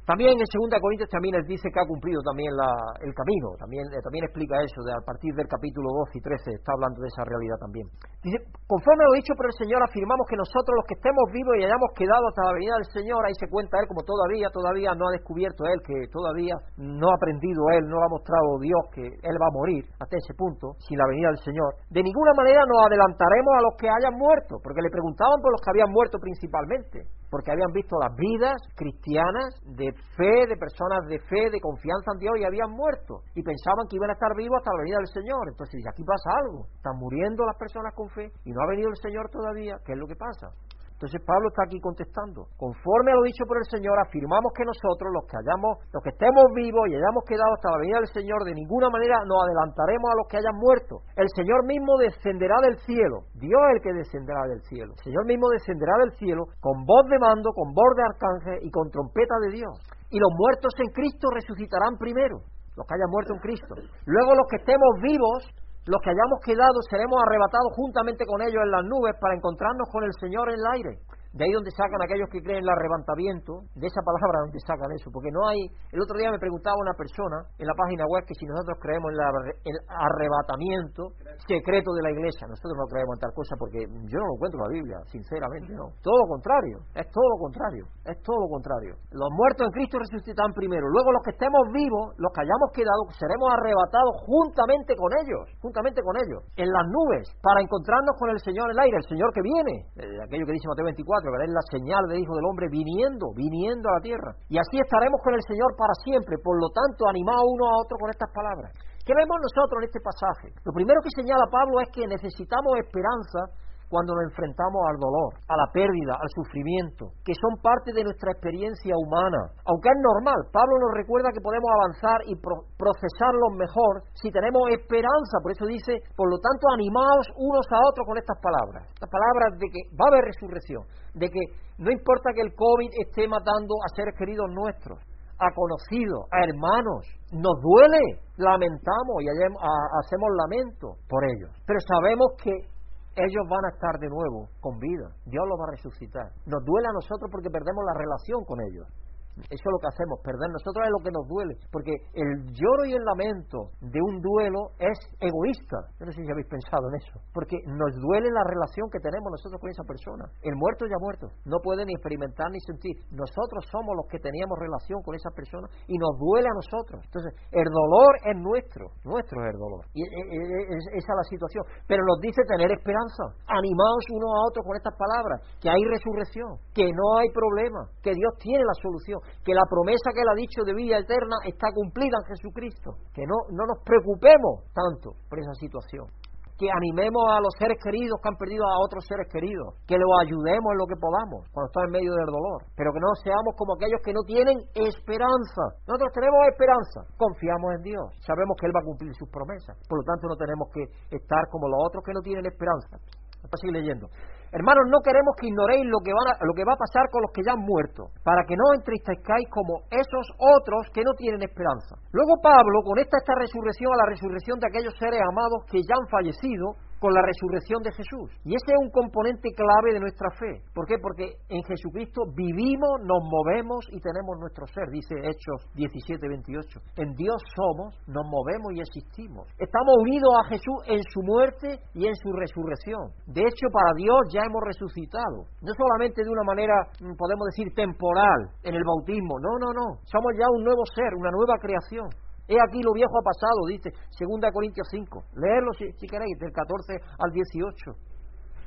También en 2 Corintios también les dice que ha cumplido también el camino, también, eh, explica eso, de a partir del capítulo 12 y 13 está hablando de esa realidad también. Dice, conforme lo dicho por el Señor, afirmamos que nosotros los que estemos vivos y hayamos quedado hasta la venida del Señor, ahí se cuenta Él como todavía, todavía no ha descubierto Él, que todavía no ha aprendido Él, no ha mostrado Dios que Él va a morir hasta ese punto, sin la venida del Señor. De ninguna manera nos adelantaremos a los que hayan muerto, porque le preguntaban por los que habían muerto principalmente porque habían visto las vidas cristianas de fe, de personas de fe, de confianza en Dios y habían muerto y pensaban que iban a estar vivos hasta la venida del Señor. Entonces, aquí pasa algo, están muriendo las personas con fe y no ha venido el Señor todavía, ¿qué es lo que pasa? Entonces Pablo está aquí contestando. Conforme a lo dicho por el Señor, afirmamos que nosotros, los que hayamos, los que estemos vivos y hayamos quedado hasta la venida del Señor, de ninguna manera nos adelantaremos a los que hayan muerto. El Señor mismo descenderá del cielo. Dios es el que descenderá del cielo. El Señor mismo descenderá del cielo con voz de mando, con voz de arcángel y con trompeta de Dios. Y los muertos en Cristo resucitarán primero los que hayan muerto en Cristo. Luego los que estemos vivos los que hayamos quedado seremos arrebatados juntamente con ellos en las nubes para encontrarnos con el Señor en el aire. De ahí donde sacan aquellos que creen en el arrebatamiento, de esa palabra donde sacan eso, porque no hay... El otro día me preguntaba una persona en la página web que si nosotros creemos en el arrebatamiento secreto de la iglesia, nosotros no creemos en tal cosa porque yo no lo encuentro en la Biblia, sinceramente no. Todo lo contrario, es todo lo contrario, es todo lo contrario. Los muertos en Cristo resucitan primero, luego los que estemos vivos, los que hayamos quedado, seremos arrebatados juntamente con ellos, juntamente con ellos, en las nubes, para encontrarnos con el Señor en el aire, el Señor que viene, eh, aquello que dice Mateo 24 la señal del Hijo del Hombre viniendo, viniendo a la tierra. Y así estaremos con el Señor para siempre. Por lo tanto, animaos uno a otro con estas palabras. ¿Qué vemos nosotros en este pasaje? Lo primero que señala Pablo es que necesitamos esperanza cuando nos enfrentamos al dolor, a la pérdida, al sufrimiento, que son parte de nuestra experiencia humana. Aunque es normal, Pablo nos recuerda que podemos avanzar y procesarlo mejor si tenemos esperanza. Por eso dice, por lo tanto, animaos unos a otros con estas palabras. Estas palabras de que va a haber resurrección, de que no importa que el COVID esté matando a seres queridos nuestros, a conocidos, a hermanos. Nos duele, lamentamos y hacemos lamento por ellos. Pero sabemos que ellos van a estar de nuevo con vida. Dios los va a resucitar. Nos duele a nosotros porque perdemos la relación con ellos. Eso es lo que hacemos, perder nosotros es lo que nos duele, porque el lloro y el lamento de un duelo es egoísta. Yo no sé si habéis pensado en eso, porque nos duele la relación que tenemos nosotros con esa persona. El muerto ya muerto, no puede ni experimentar ni sentir. Nosotros somos los que teníamos relación con esa persona y nos duele a nosotros. Entonces, el dolor es nuestro, nuestro es el dolor. Y esa es la situación. Pero nos dice tener esperanza, animados unos a otros con estas palabras, que hay resurrección, que no hay problema, que Dios tiene la solución que la promesa que él ha dicho de vida eterna está cumplida en Jesucristo, que no, no nos preocupemos tanto por esa situación, que animemos a los seres queridos que han perdido a otros seres queridos, que los ayudemos en lo que podamos cuando están en medio del dolor, pero que no seamos como aquellos que no tienen esperanza. Nosotros tenemos esperanza, confiamos en Dios, sabemos que Él va a cumplir sus promesas, por lo tanto no tenemos que estar como los otros que no tienen esperanza. Vamos a seguir leyendo. Hermanos, no queremos que ignoréis lo que, lo que va a pasar con los que ya han muerto, para que no entristezcáis como esos otros que no tienen esperanza. Luego Pablo conecta esta resurrección a la resurrección de aquellos seres amados que ya han fallecido con la resurrección de Jesús. Y ese es un componente clave de nuestra fe. ¿Por qué? Porque en Jesucristo vivimos, nos movemos y tenemos nuestro ser, dice Hechos 17, 28. En Dios somos, nos movemos y existimos. Estamos unidos a Jesús en su muerte y en su resurrección. De hecho, para Dios ya hemos resucitado. No solamente de una manera, podemos decir, temporal, en el bautismo. No, no, no. Somos ya un nuevo ser, una nueva creación. He aquí lo viejo ha pasado, dice 2 Corintios 5. Leerlo si, si queréis, del 14 al 18.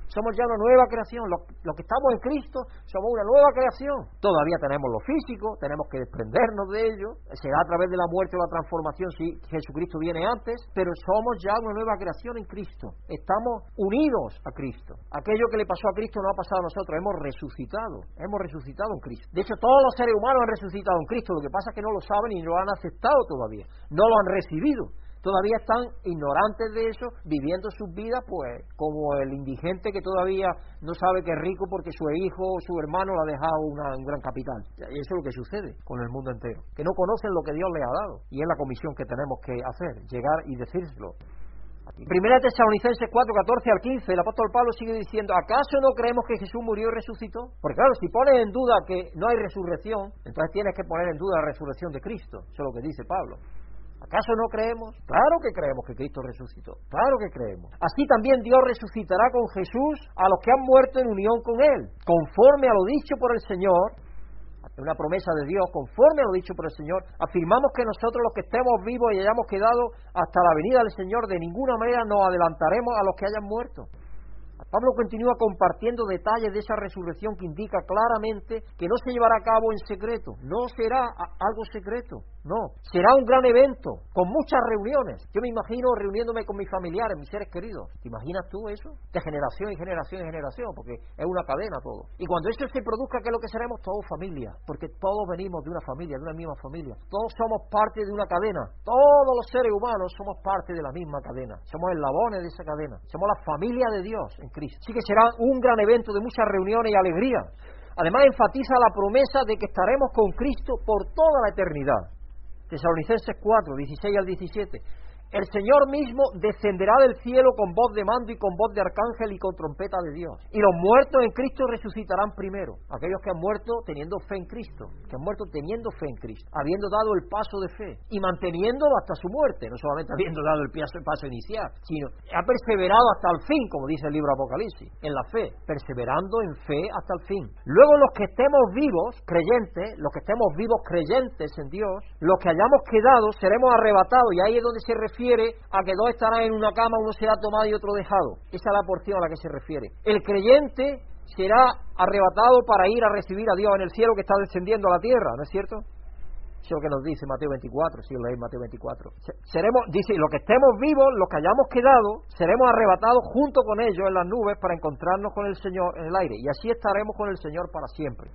Somos ya una nueva creación. Los, que estamos en Cristo somos una nueva creación. Todavía tenemos lo físico, tenemos que desprendernos de ello. Será a través de la muerte o la transformación si Jesucristo viene antes, pero somos ya una nueva creación en Cristo. Estamos unidos a Cristo. Aquello que le pasó a Cristo no ha pasado a nosotros. Hemos resucitado. Hemos resucitado en Cristo. De hecho, todos los seres humanos han resucitado en Cristo. Lo que pasa es que no lo saben y no lo han aceptado todavía. No lo han recibido todavía están ignorantes de eso, viviendo sus vidas pues como el indigente que todavía no sabe que es rico porque su hijo o su hermano le ha dejado un gran capital. Y eso es lo que sucede con el mundo entero, que no conocen lo que Dios les ha dado. Y es la comisión que tenemos que hacer, llegar y decírselo. Primera Tesalonicenses 4, 14 al 15, el apóstol Pablo sigue diciendo, ¿acaso no creemos que Jesús murió y resucitó? Porque claro, si pones en duda que no hay resurrección, entonces tienes que poner en duda la resurrección de Cristo. Eso es lo que dice Pablo. ¿Acaso no creemos? Claro que creemos que Cristo resucitó. Claro que creemos. Así también Dios resucitará con Jesús a los que han muerto en unión con Él, conforme a lo dicho por el Señor, una promesa de Dios, conforme a lo dicho por el Señor, afirmamos que nosotros los que estemos vivos y hayamos quedado hasta la venida del Señor, de ninguna manera nos adelantaremos a los que hayan muerto. Pablo continúa compartiendo detalles de esa resurrección que indica claramente que no se llevará a cabo en secreto, no será algo secreto, no, será un gran evento, con muchas reuniones. Yo me imagino reuniéndome con mis familiares, mis seres queridos. ¿Te imaginas tú eso? De generación en generación en generación, porque es una cadena todo. Y cuando eso se produzca, ¿qué es lo que seremos? Todos familia, porque todos venimos de una familia, de una misma familia. Todos somos parte de una cadena. Todos los seres humanos somos parte de la misma cadena. Somos eslabones de esa cadena. Somos la familia de Dios en Cristo. Así que será un gran evento de muchas reuniones y alegría. Además enfatiza la promesa de que estaremos con Cristo por toda la eternidad. Tesalonicenses 4, 16 al 17. El Señor mismo descenderá del cielo con voz de mando y con voz de arcángel y con trompeta de Dios. Y los muertos en Cristo resucitarán primero. Aquellos que han muerto teniendo fe en Cristo, que han muerto teniendo fe en Cristo, habiendo dado el paso de fe y manteniéndolo hasta su muerte, no solamente habiendo dado el paso inicial, sino ha perseverado hasta el fin, como dice el libro Apocalipsis, en la fe, perseverando en fe hasta el fin. Luego los que estemos vivos, creyentes, los que estemos vivos creyentes en Dios, los que hayamos quedado, seremos arrebatados y ahí es donde se refiere refiere a que dos estarán en una cama, uno será tomado y otro dejado. Esa es la porción a la que se refiere. El creyente será arrebatado para ir a recibir a Dios en el cielo que está descendiendo a la tierra, ¿no es cierto? Eso es lo que nos dice Mateo 24, si lo leéis Mateo 24. Seremos, dice, los que estemos vivos, los que hayamos quedado, seremos arrebatados junto con ellos en las nubes para encontrarnos con el Señor en el aire. Y así estaremos con el Señor para siempre.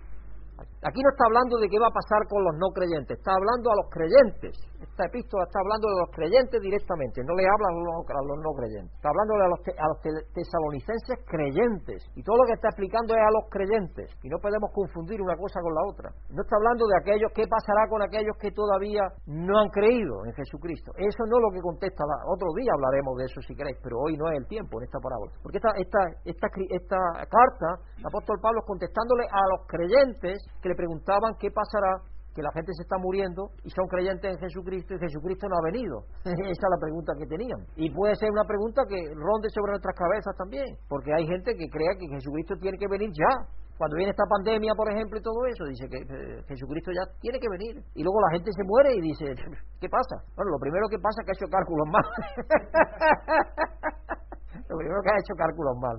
Aquí no está hablando de qué va a pasar con los no creyentes, está hablando a los creyentes. Esta epístola está hablando de los creyentes directamente, no le habla a los, no creyentes. Está hablando a los, a los tesalonicenses creyentes. Y todo lo que está explicando es a los creyentes. Y no podemos confundir una cosa con la otra. No está hablando de aquellos, qué pasará con aquellos que todavía no han creído en Jesucristo. Eso no es lo que contesta. Otro día hablaremos de eso si queréis, pero hoy no es el tiempo en esta parábola. Porque esta, esta, esta, esta carta, el apóstol Pablo contestándole a los creyentes que le preguntaban qué pasará, que la gente se está muriendo y son creyentes en Jesucristo y Jesucristo no ha venido. Esa es la pregunta que tenían. Y puede ser una pregunta que ronde sobre nuestras cabezas también, porque hay gente que crea que Jesucristo tiene que venir ya. Cuando viene esta pandemia, por ejemplo, y todo eso, dice que eh, Jesucristo ya tiene que venir. Y luego la gente se muere y dice, ¿qué pasa? Bueno, lo primero que pasa es que ha hecho cálculos mal. lo primero que ha hecho cálculos mal.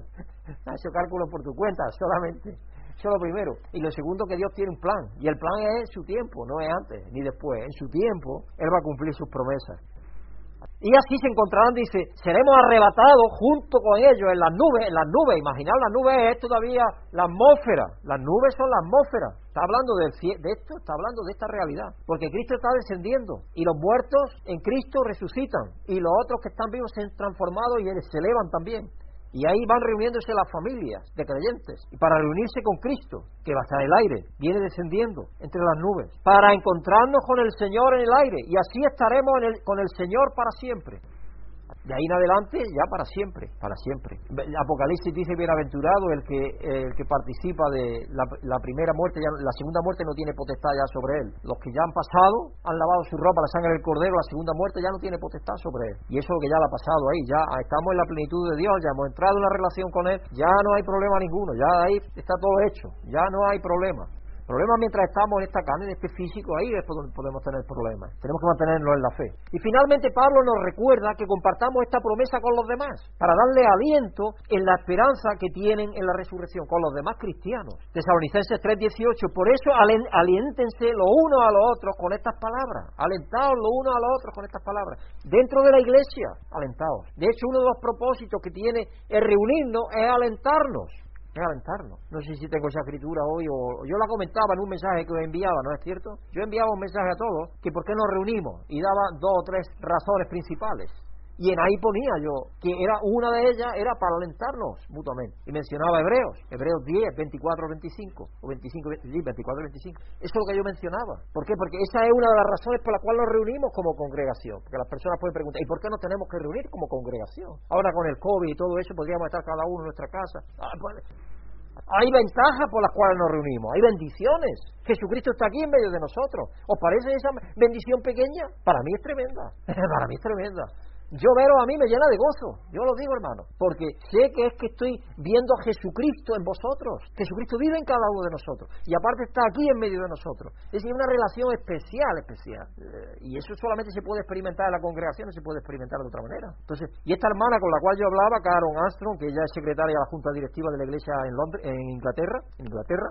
Ha hecho cálculos por tu cuenta solamente. Eso es lo primero. Y lo segundo, que Dios tiene un plan. Y el plan es su tiempo, no es antes ni después. En su tiempo, Él va a cumplir sus promesas. Y así se encontrarán, dice, seremos arrebatados junto con ellos en las nubes, en las nubes. Imaginar las nubes es todavía la atmósfera. Las nubes son la atmósfera. Está hablando de, de esto, está hablando de esta realidad. Porque Cristo está descendiendo y los muertos en Cristo resucitan y los otros que están vivos se han transformado y se elevan también. Y ahí van reuniéndose las familias de creyentes y para reunirse con Cristo, que va a estar en el aire, viene descendiendo entre las nubes, para encontrarnos con el Señor en el aire y así estaremos con el Señor para siempre. De ahí en adelante ya para siempre, para siempre. Apocalipsis dice bienaventurado el que el que participa de la, primera muerte, la segunda muerte no tiene potestad ya sobre él. Los que ya han pasado, han lavado su ropa, la sangre del cordero, la segunda muerte ya no tiene potestad sobre él. Y eso es lo que ya le ha pasado ahí, ya estamos en la plenitud de Dios, ya hemos entrado en la relación con él, ya no hay problema ninguno, ya ahí está todo hecho, ya no hay problema. El problema mientras estamos en esta carne, en este físico, ahí es donde podemos tener problemas. Tenemos que mantenernos en la fe. Y finalmente Pablo nos recuerda que compartamos esta promesa con los demás, para darle aliento en la esperanza que tienen en la resurrección, con los demás cristianos. Tesalonicenses 3:18, por eso aliéntense los unos a los otros con estas palabras. Alentaos los unos a los otros con estas palabras. Dentro de la iglesia, alentaos. De hecho, uno de los propósitos que tiene el reunirnos es alentarnos es alentarnos. No sé si tengo esa escritura hoy o yo la comentaba en un mensaje que os enviaba, ¿no es cierto? Yo enviaba un mensaje a todos que por qué nos reunimos y daba dos o tres razones principales. Y en ahí ponía yo que era una de ellas era para alentarnos mutuamente. Y mencionaba Hebreos, Hebreos 10, 24, 25, o 25, 24, 25. Eso es lo que yo mencionaba. ¿Por qué? Porque esa es una de las razones por las cuales nos reunimos como congregación. Porque las personas pueden preguntar, ¿y por qué nos tenemos que reunir como congregación? Ahora con el COVID y todo eso podríamos estar cada uno en nuestra casa. Ah, hay ventajas por las cuales nos reunimos, hay bendiciones. Jesucristo está aquí en medio de nosotros. ¿Os parece esa bendición pequeña? Para mí es tremenda. Para mí es tremenda. Yo veros a mí me llena de gozo, yo lo digo hermano, porque sé que es que estoy viendo a Jesucristo en vosotros, Jesucristo vive en cada uno de nosotros y aparte está aquí en medio de nosotros. Es decir, una relación especial, especial. Eh, y eso solamente se puede experimentar en la congregación, no se puede experimentar de otra manera. Entonces, y esta hermana con la cual yo hablaba, Karen Armstrong, que ella es secretaria de la Junta Directiva de la Iglesia en Londres, en Inglaterra, en Inglaterra,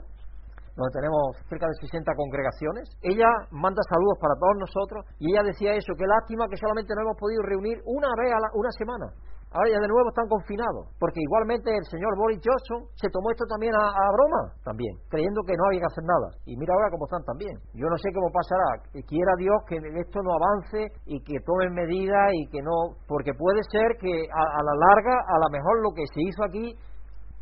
donde tenemos cerca de 60 congregaciones. Ella manda saludos para todos nosotros y ella decía eso, qué lástima que solamente no hemos podido reunir una vez a la, una semana. Ahora ya de nuevo están confinados, porque igualmente el señor Boris Johnson se tomó esto también a, broma, también, creyendo que no había que hacer nada. Y mira ahora cómo están también. Yo no sé cómo pasará. Quiera Dios que esto no avance y que tomen medidas y que no, porque puede ser que a, a la larga, a lo mejor lo que se hizo aquí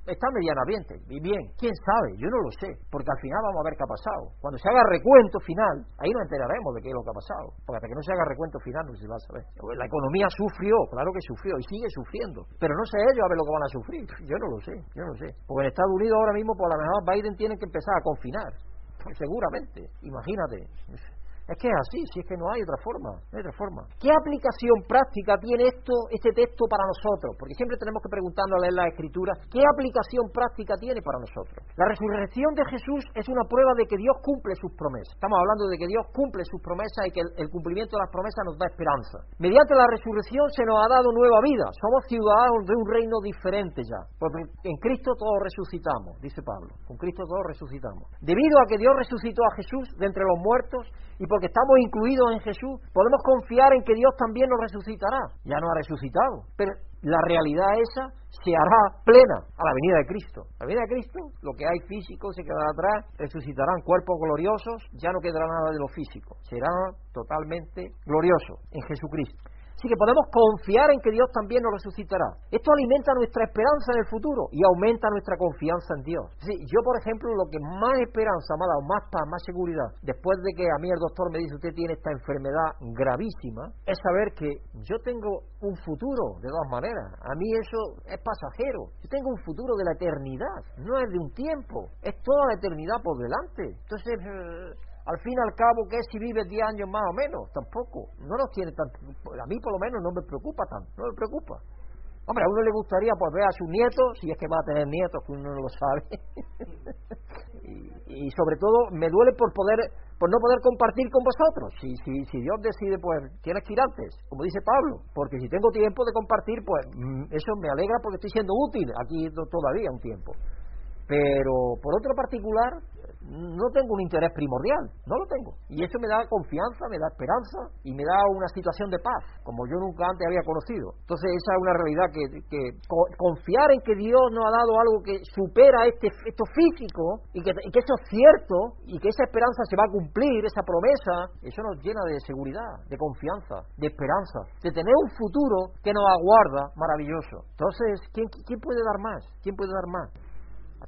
está medianamente, bien, quién sabe, yo no lo sé, porque al final vamos a ver qué ha pasado. Cuando se haga recuento final, ahí nos enteraremos de qué es lo que ha pasado, porque hasta que no se haga recuento final no se va a saber. La economía sufrió, claro que sufrió, y sigue sufriendo, pero no sé ellos a ver lo que van a sufrir, yo no lo sé, yo no lo sé. Porque en Estados Unidos ahora mismo, por la mejor, Biden tiene que empezar a confinar, pues seguramente, imagínate. Es que es así, si es que no hay otra forma, no hay otra forma. ¿Qué aplicación práctica tiene esto, este texto para nosotros? Porque siempre tenemos que preguntarnos a leer la Escritura, ¿qué aplicación práctica tiene para nosotros? La resurrección de Jesús es una prueba de que Dios cumple sus promesas. Estamos hablando de que Dios cumple sus promesas y que el, cumplimiento de las promesas nos da esperanza. Mediante la resurrección se nos ha dado nueva vida. Somos ciudadanos de un reino diferente ya. Porque en Cristo todos resucitamos, dice Pablo. Con Cristo todos resucitamos. Debido a que Dios resucitó a Jesús de entre los muertos y por que estamos incluidos en Jesús, podemos confiar en que Dios también nos resucitará. Ya no ha resucitado, pero la realidad esa se hará plena a la venida de Cristo. La venida de Cristo, lo que hay físico se quedará atrás, resucitarán cuerpos gloriosos, ya no quedará nada de lo físico, será totalmente glorioso en Jesucristo. Así que podemos confiar en que Dios también nos resucitará. Esto alimenta nuestra esperanza en el futuro y aumenta nuestra confianza en Dios. Sí, yo, por ejemplo, lo que más esperanza me ha dado, más paz, más seguridad, después de que a mí el doctor me dice usted tiene esta enfermedad gravísima, es saber que yo tengo un futuro, de todas maneras. A mí eso es pasajero. Yo tengo un futuro de la eternidad, no es de un tiempo, es toda la eternidad por delante. Entonces, al fin y al cabo, ¿qué si vives 10 años más o menos? Tampoco. No nos tiene tanto. A mí, por lo menos, no me preocupa tanto. No me preocupa. Hombre, a uno le gustaría pues ver a sus nietos, si es que va a tener nietos, que uno no lo sabe. y, sobre todo, me duele por poder por no poder compartir con vosotros. Si, si, si Dios decide, pues tienes que ir antes, como dice Pablo, porque si tengo tiempo de compartir, pues mm, eso me alegra porque estoy siendo útil aquí todavía un tiempo. Pero por otro particular, no tengo un interés primordial, no lo tengo. Y eso me da confianza, me da esperanza y me da una situación de paz, como yo nunca antes había conocido. Entonces esa es una realidad que, confiar en que Dios nos ha dado algo que supera este, esto físico y que, y que eso es cierto y que esa esperanza se va a cumplir, esa promesa, eso nos llena de seguridad, de confianza, de esperanza, de tener un futuro que nos aguarda maravilloso. Entonces, ¿quién, quién puede dar más? ¿Quién puede dar más?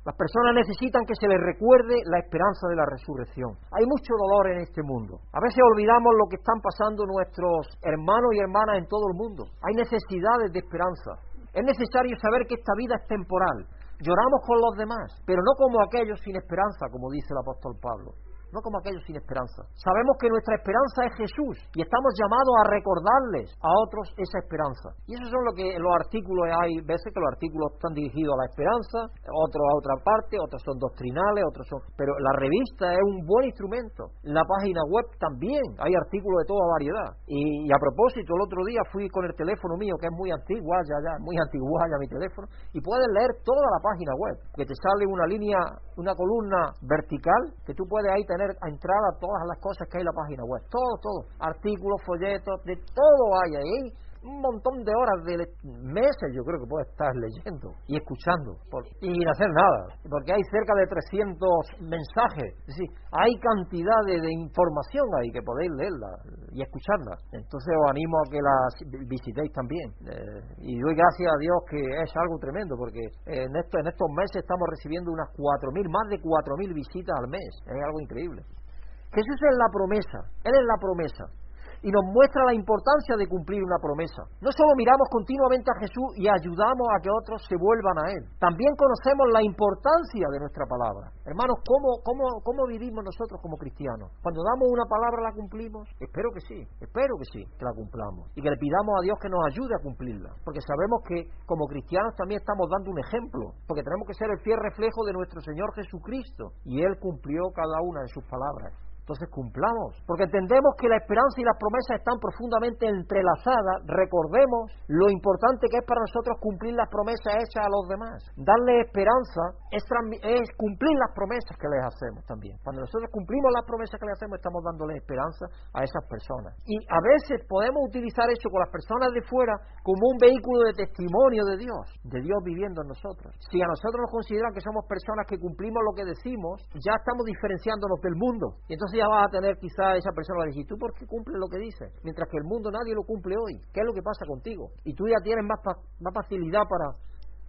Las personas necesitan que se les recuerde la esperanza de la resurrección. Hay mucho dolor en este mundo. A veces olvidamos lo que están pasando nuestros hermanos y hermanas en todo el mundo. Hay necesidades de esperanza. Es necesario saber que esta vida es temporal. Lloramos con los demás, pero no como aquellos sin esperanza, como dice el apóstol Pablo no como aquellos sin esperanza. Sabemos que nuestra esperanza es Jesús y estamos llamados a recordarles a otros esa esperanza. Y esos son lo que los artículos, hay veces que los artículos están dirigidos a la esperanza, otros a otra parte, otros son doctrinales, otros son... Pero la revista es un buen instrumento. La página web también, hay artículos de toda variedad. Y, a propósito, el otro día fui con el teléfono mío, que es muy antiguo, ya, ya, muy antiguo ya mi teléfono, y puedes leer toda la página web, que te sale una línea, una columna vertical, que tú puedes ahí tener a entrar a todas las cosas que hay en la página web. Todo, todo. Artículos, folletos, de todo hay ahí. Un montón de horas, de meses yo creo que puede estar leyendo y escuchando y sin hacer nada, porque hay cerca de 300 mensajes, es decir, hay cantidad de, información ahí que podéis leerla y escucharla. Entonces os animo a que las visitéis también. Eh, y doy gracias a Dios que es algo tremendo, porque en, esto, en estos meses estamos recibiendo unas 4.000, más de 4.000 visitas al mes. Es algo increíble. Jesús es la promesa, Él es la promesa y nos muestra la importancia de cumplir una promesa. No solo miramos continuamente a Jesús y ayudamos a que otros se vuelvan a Él, también conocemos la importancia de nuestra palabra. Hermanos, ¿cómo, cómo, cómo vivimos nosotros como cristianos? Cuando damos una palabra, ¿la cumplimos? Espero que sí, espero que sí, que la cumplamos. Y que le pidamos a Dios que nos ayude a cumplirla. Porque sabemos que como cristianos también estamos dando un ejemplo, porque tenemos que ser el fiel reflejo de nuestro Señor Jesucristo. Y Él cumplió cada una de sus palabras. Entonces cumplamos, porque entendemos que la esperanza y las promesas están profundamente entrelazadas. Recordemos lo importante que es para nosotros cumplir las promesas hechas a los demás. Darle esperanza es, cumplir las promesas que les hacemos también. Cuando nosotros cumplimos las promesas que les hacemos, estamos dándole esperanza a esas personas. Y a veces podemos utilizar eso con las personas de fuera como un vehículo de testimonio de Dios, de Dios viviendo en nosotros. Si a nosotros nos consideran que somos personas que cumplimos lo que decimos, ya estamos diferenciándonos del mundo. Y entonces ya vas a tener quizá esa persona a decir, ¿tú por qué cumples lo que dices? Mientras que el mundo nadie lo cumple hoy. ¿Qué es lo que pasa contigo? Y tú ya tienes más, más facilidad para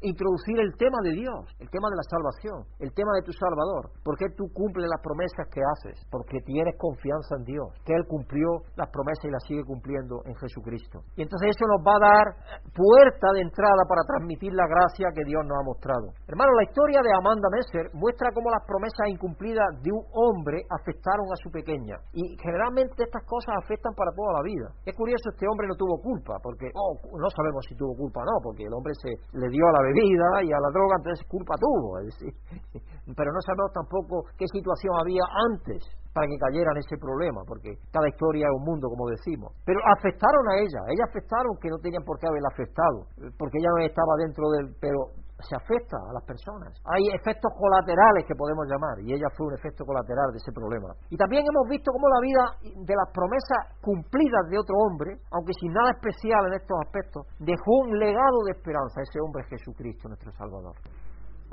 introducir el tema de Dios, el tema de la salvación, el tema de tu Salvador. porque tú cumples las promesas que haces? Porque tienes confianza en Dios, que Él cumplió las promesas y las sigue cumpliendo en Jesucristo. Y entonces eso nos va a dar puerta de entrada para transmitir la gracia que Dios nos ha mostrado. Hermano, la historia de Amanda Messer muestra cómo las promesas incumplidas de un hombre afectaron a su pequeña. Y generalmente estas cosas afectan para toda la vida. Es curioso, este hombre no tuvo culpa, porque oh, no sabemos si tuvo culpa o no, porque el hombre se le dio a la vida y a la droga, entonces culpa tuvo. Es decir, pero no sabemos tampoco qué situación había antes para que cayera en ese problema, porque cada historia es un mundo, como decimos. Pero afectaron a ella, ella afectaron que no tenían por qué haberla afectado, porque ella no estaba dentro del... Pero se afecta a las personas. Hay efectos colaterales que podemos llamar, y ella fue un efecto colateral de ese problema. Y también hemos visto cómo la vida de las promesas cumplidas de otro hombre, aunque sin nada especial en estos aspectos, dejó un legado de esperanza a ese hombre Jesucristo, nuestro Salvador.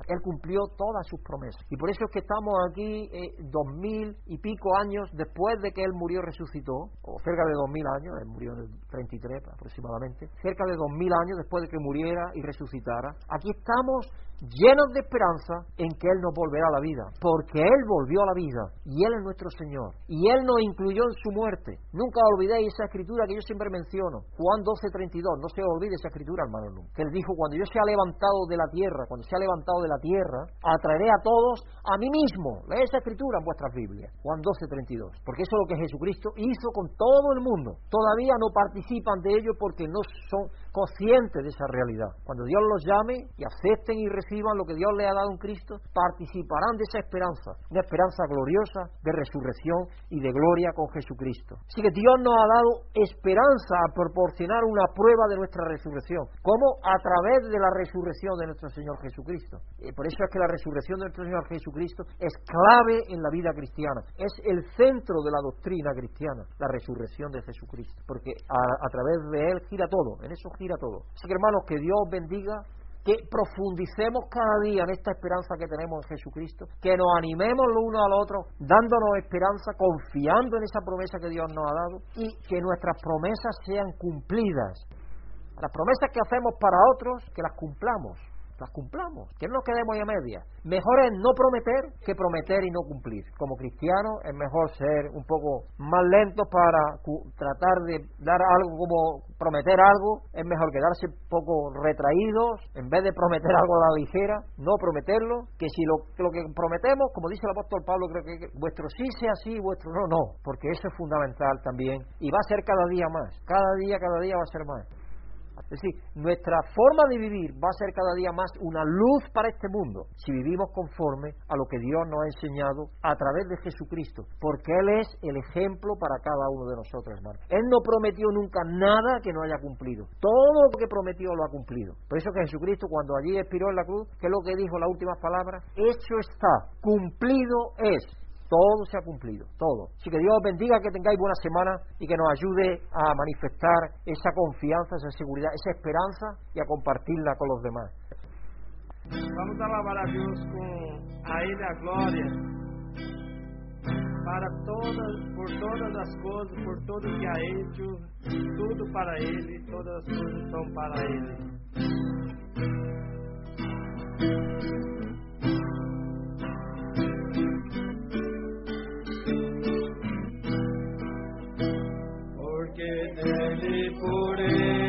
Él cumplió todas sus promesas. Y por eso es que estamos aquí eh, dos mil y pico años después de que Él murió y resucitó, o cerca de dos mil años, Él murió en el 33 aproximadamente, cerca de dos mil años después de que muriera y resucitara. Aquí estamos llenos de esperanza en que Él nos volverá a la vida, porque Él volvió a la vida y Él es nuestro Señor y Él nos incluyó en su muerte. Nunca olvidéis esa escritura que yo siempre menciono, Juan 12:32, no se olvide esa escritura, hermano, que Él dijo, cuando yo sea levantado de la tierra, cuando sea levantado de la tierra, atraeré a todos a mí mismo. Lee esa escritura en vuestras Biblias, Juan 12:32, porque eso es lo que Jesucristo hizo con todo el mundo. Todavía no participan de ello porque no son conscientes de esa realidad. Cuando Dios los llame y acepten y reciban lo que Dios le ha dado en Cristo, participarán de esa esperanza, una esperanza gloriosa de resurrección y de gloria con Jesucristo. Así que Dios nos ha dado esperanza a proporcionar una prueba de nuestra resurrección. ¿Cómo? A través de la resurrección de nuestro Señor Jesucristo. Y por eso es que la resurrección de nuestro Señor Jesucristo es clave en la vida cristiana. Es el centro de la doctrina cristiana, la resurrección de Jesucristo. Porque a, través de Él gira todo, en eso todo. Así que hermanos, que Dios bendiga que profundicemos cada día en esta esperanza que tenemos en Jesucristo, que nos animemos los unos al otro, dándonos esperanza, confiando en esa promesa que Dios nos ha dado y que nuestras promesas sean cumplidas. Las promesas que hacemos para otros, que las cumplamos las cumplamos, que no quedemos a media. Mejor es no prometer que prometer y no cumplir. Como cristianos es mejor ser un poco más lentos para tratar de dar algo como prometer algo, es mejor quedarse un poco retraídos en vez de prometer algo a la ligera, no prometerlo, que si lo, lo que prometemos, como dice el apóstol Pablo, creo que vuestro sí sea sí, vuestro no, no, porque eso es fundamental también y va a ser cada día más, cada día, cada día va a ser más. Es decir, nuestra forma de vivir va a ser cada día más una luz para este mundo si vivimos conforme a lo que Dios nos ha enseñado a través de Jesucristo, porque Él es el ejemplo para cada uno de nosotros, hermano. Él no prometió nunca nada que no haya cumplido. Todo lo que prometió lo ha cumplido. Por eso que Jesucristo, cuando allí expiró en la cruz, ¿qué es lo que dijo la última palabra? Hecho está, cumplido es. Todo se ha cumplido, todo. Así que Dios os bendiga, que tengáis buena semana y que nos ayude a manifestar esa confianza, esa seguridad, esa esperanza y a compartirla con los demás. Vamos a alabar a Dios con a Ele a glória para todas, por todas as coisas, por tudo que ha hecho, tudo para Ele, todas as coisas são para que te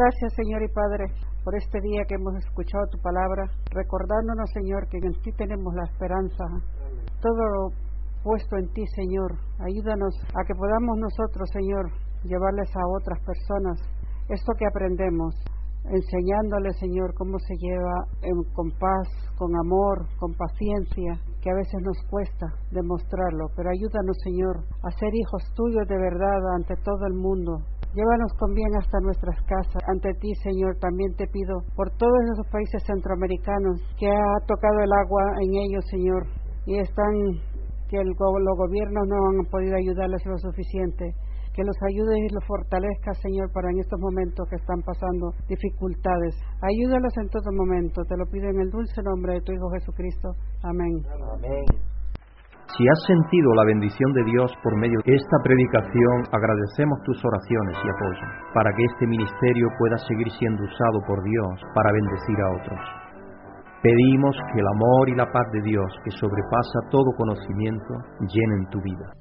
Gracias, Señor y Padre, por este día que hemos escuchado tu palabra, recordándonos, Señor, que en ti tenemos la esperanza. Todo puesto en ti, Señor. Ayúdanos a que podamos nosotros, Señor, llevarles a otras personas esto que aprendemos, enseñándoles, Señor, cómo se lleva con paz, con amor, con paciencia, que a veces nos cuesta demostrarlo, pero ayúdanos, Señor, a ser hijos tuyos de verdad ante todo el mundo, Llévanos con bien hasta nuestras casas. Ante ti, Señor, también te pido por todos esos países centroamericanos que ha tocado el agua en ellos, Señor, y están que el, los gobiernos no han podido ayudarles lo suficiente. Que los ayudes y los fortalezca, Señor, para en estos momentos que están pasando dificultades. Ayúdalos en todo momento. Te lo pido en el dulce nombre de tu Hijo Jesucristo. Amén. Amén. Si has sentido la bendición de Dios por medio de esta predicación, agradecemos tus oraciones y apoyo para que este ministerio pueda seguir siendo usado por Dios para bendecir a otros. Pedimos que el amor y la paz de Dios, que sobrepasa todo conocimiento, llenen tu vida.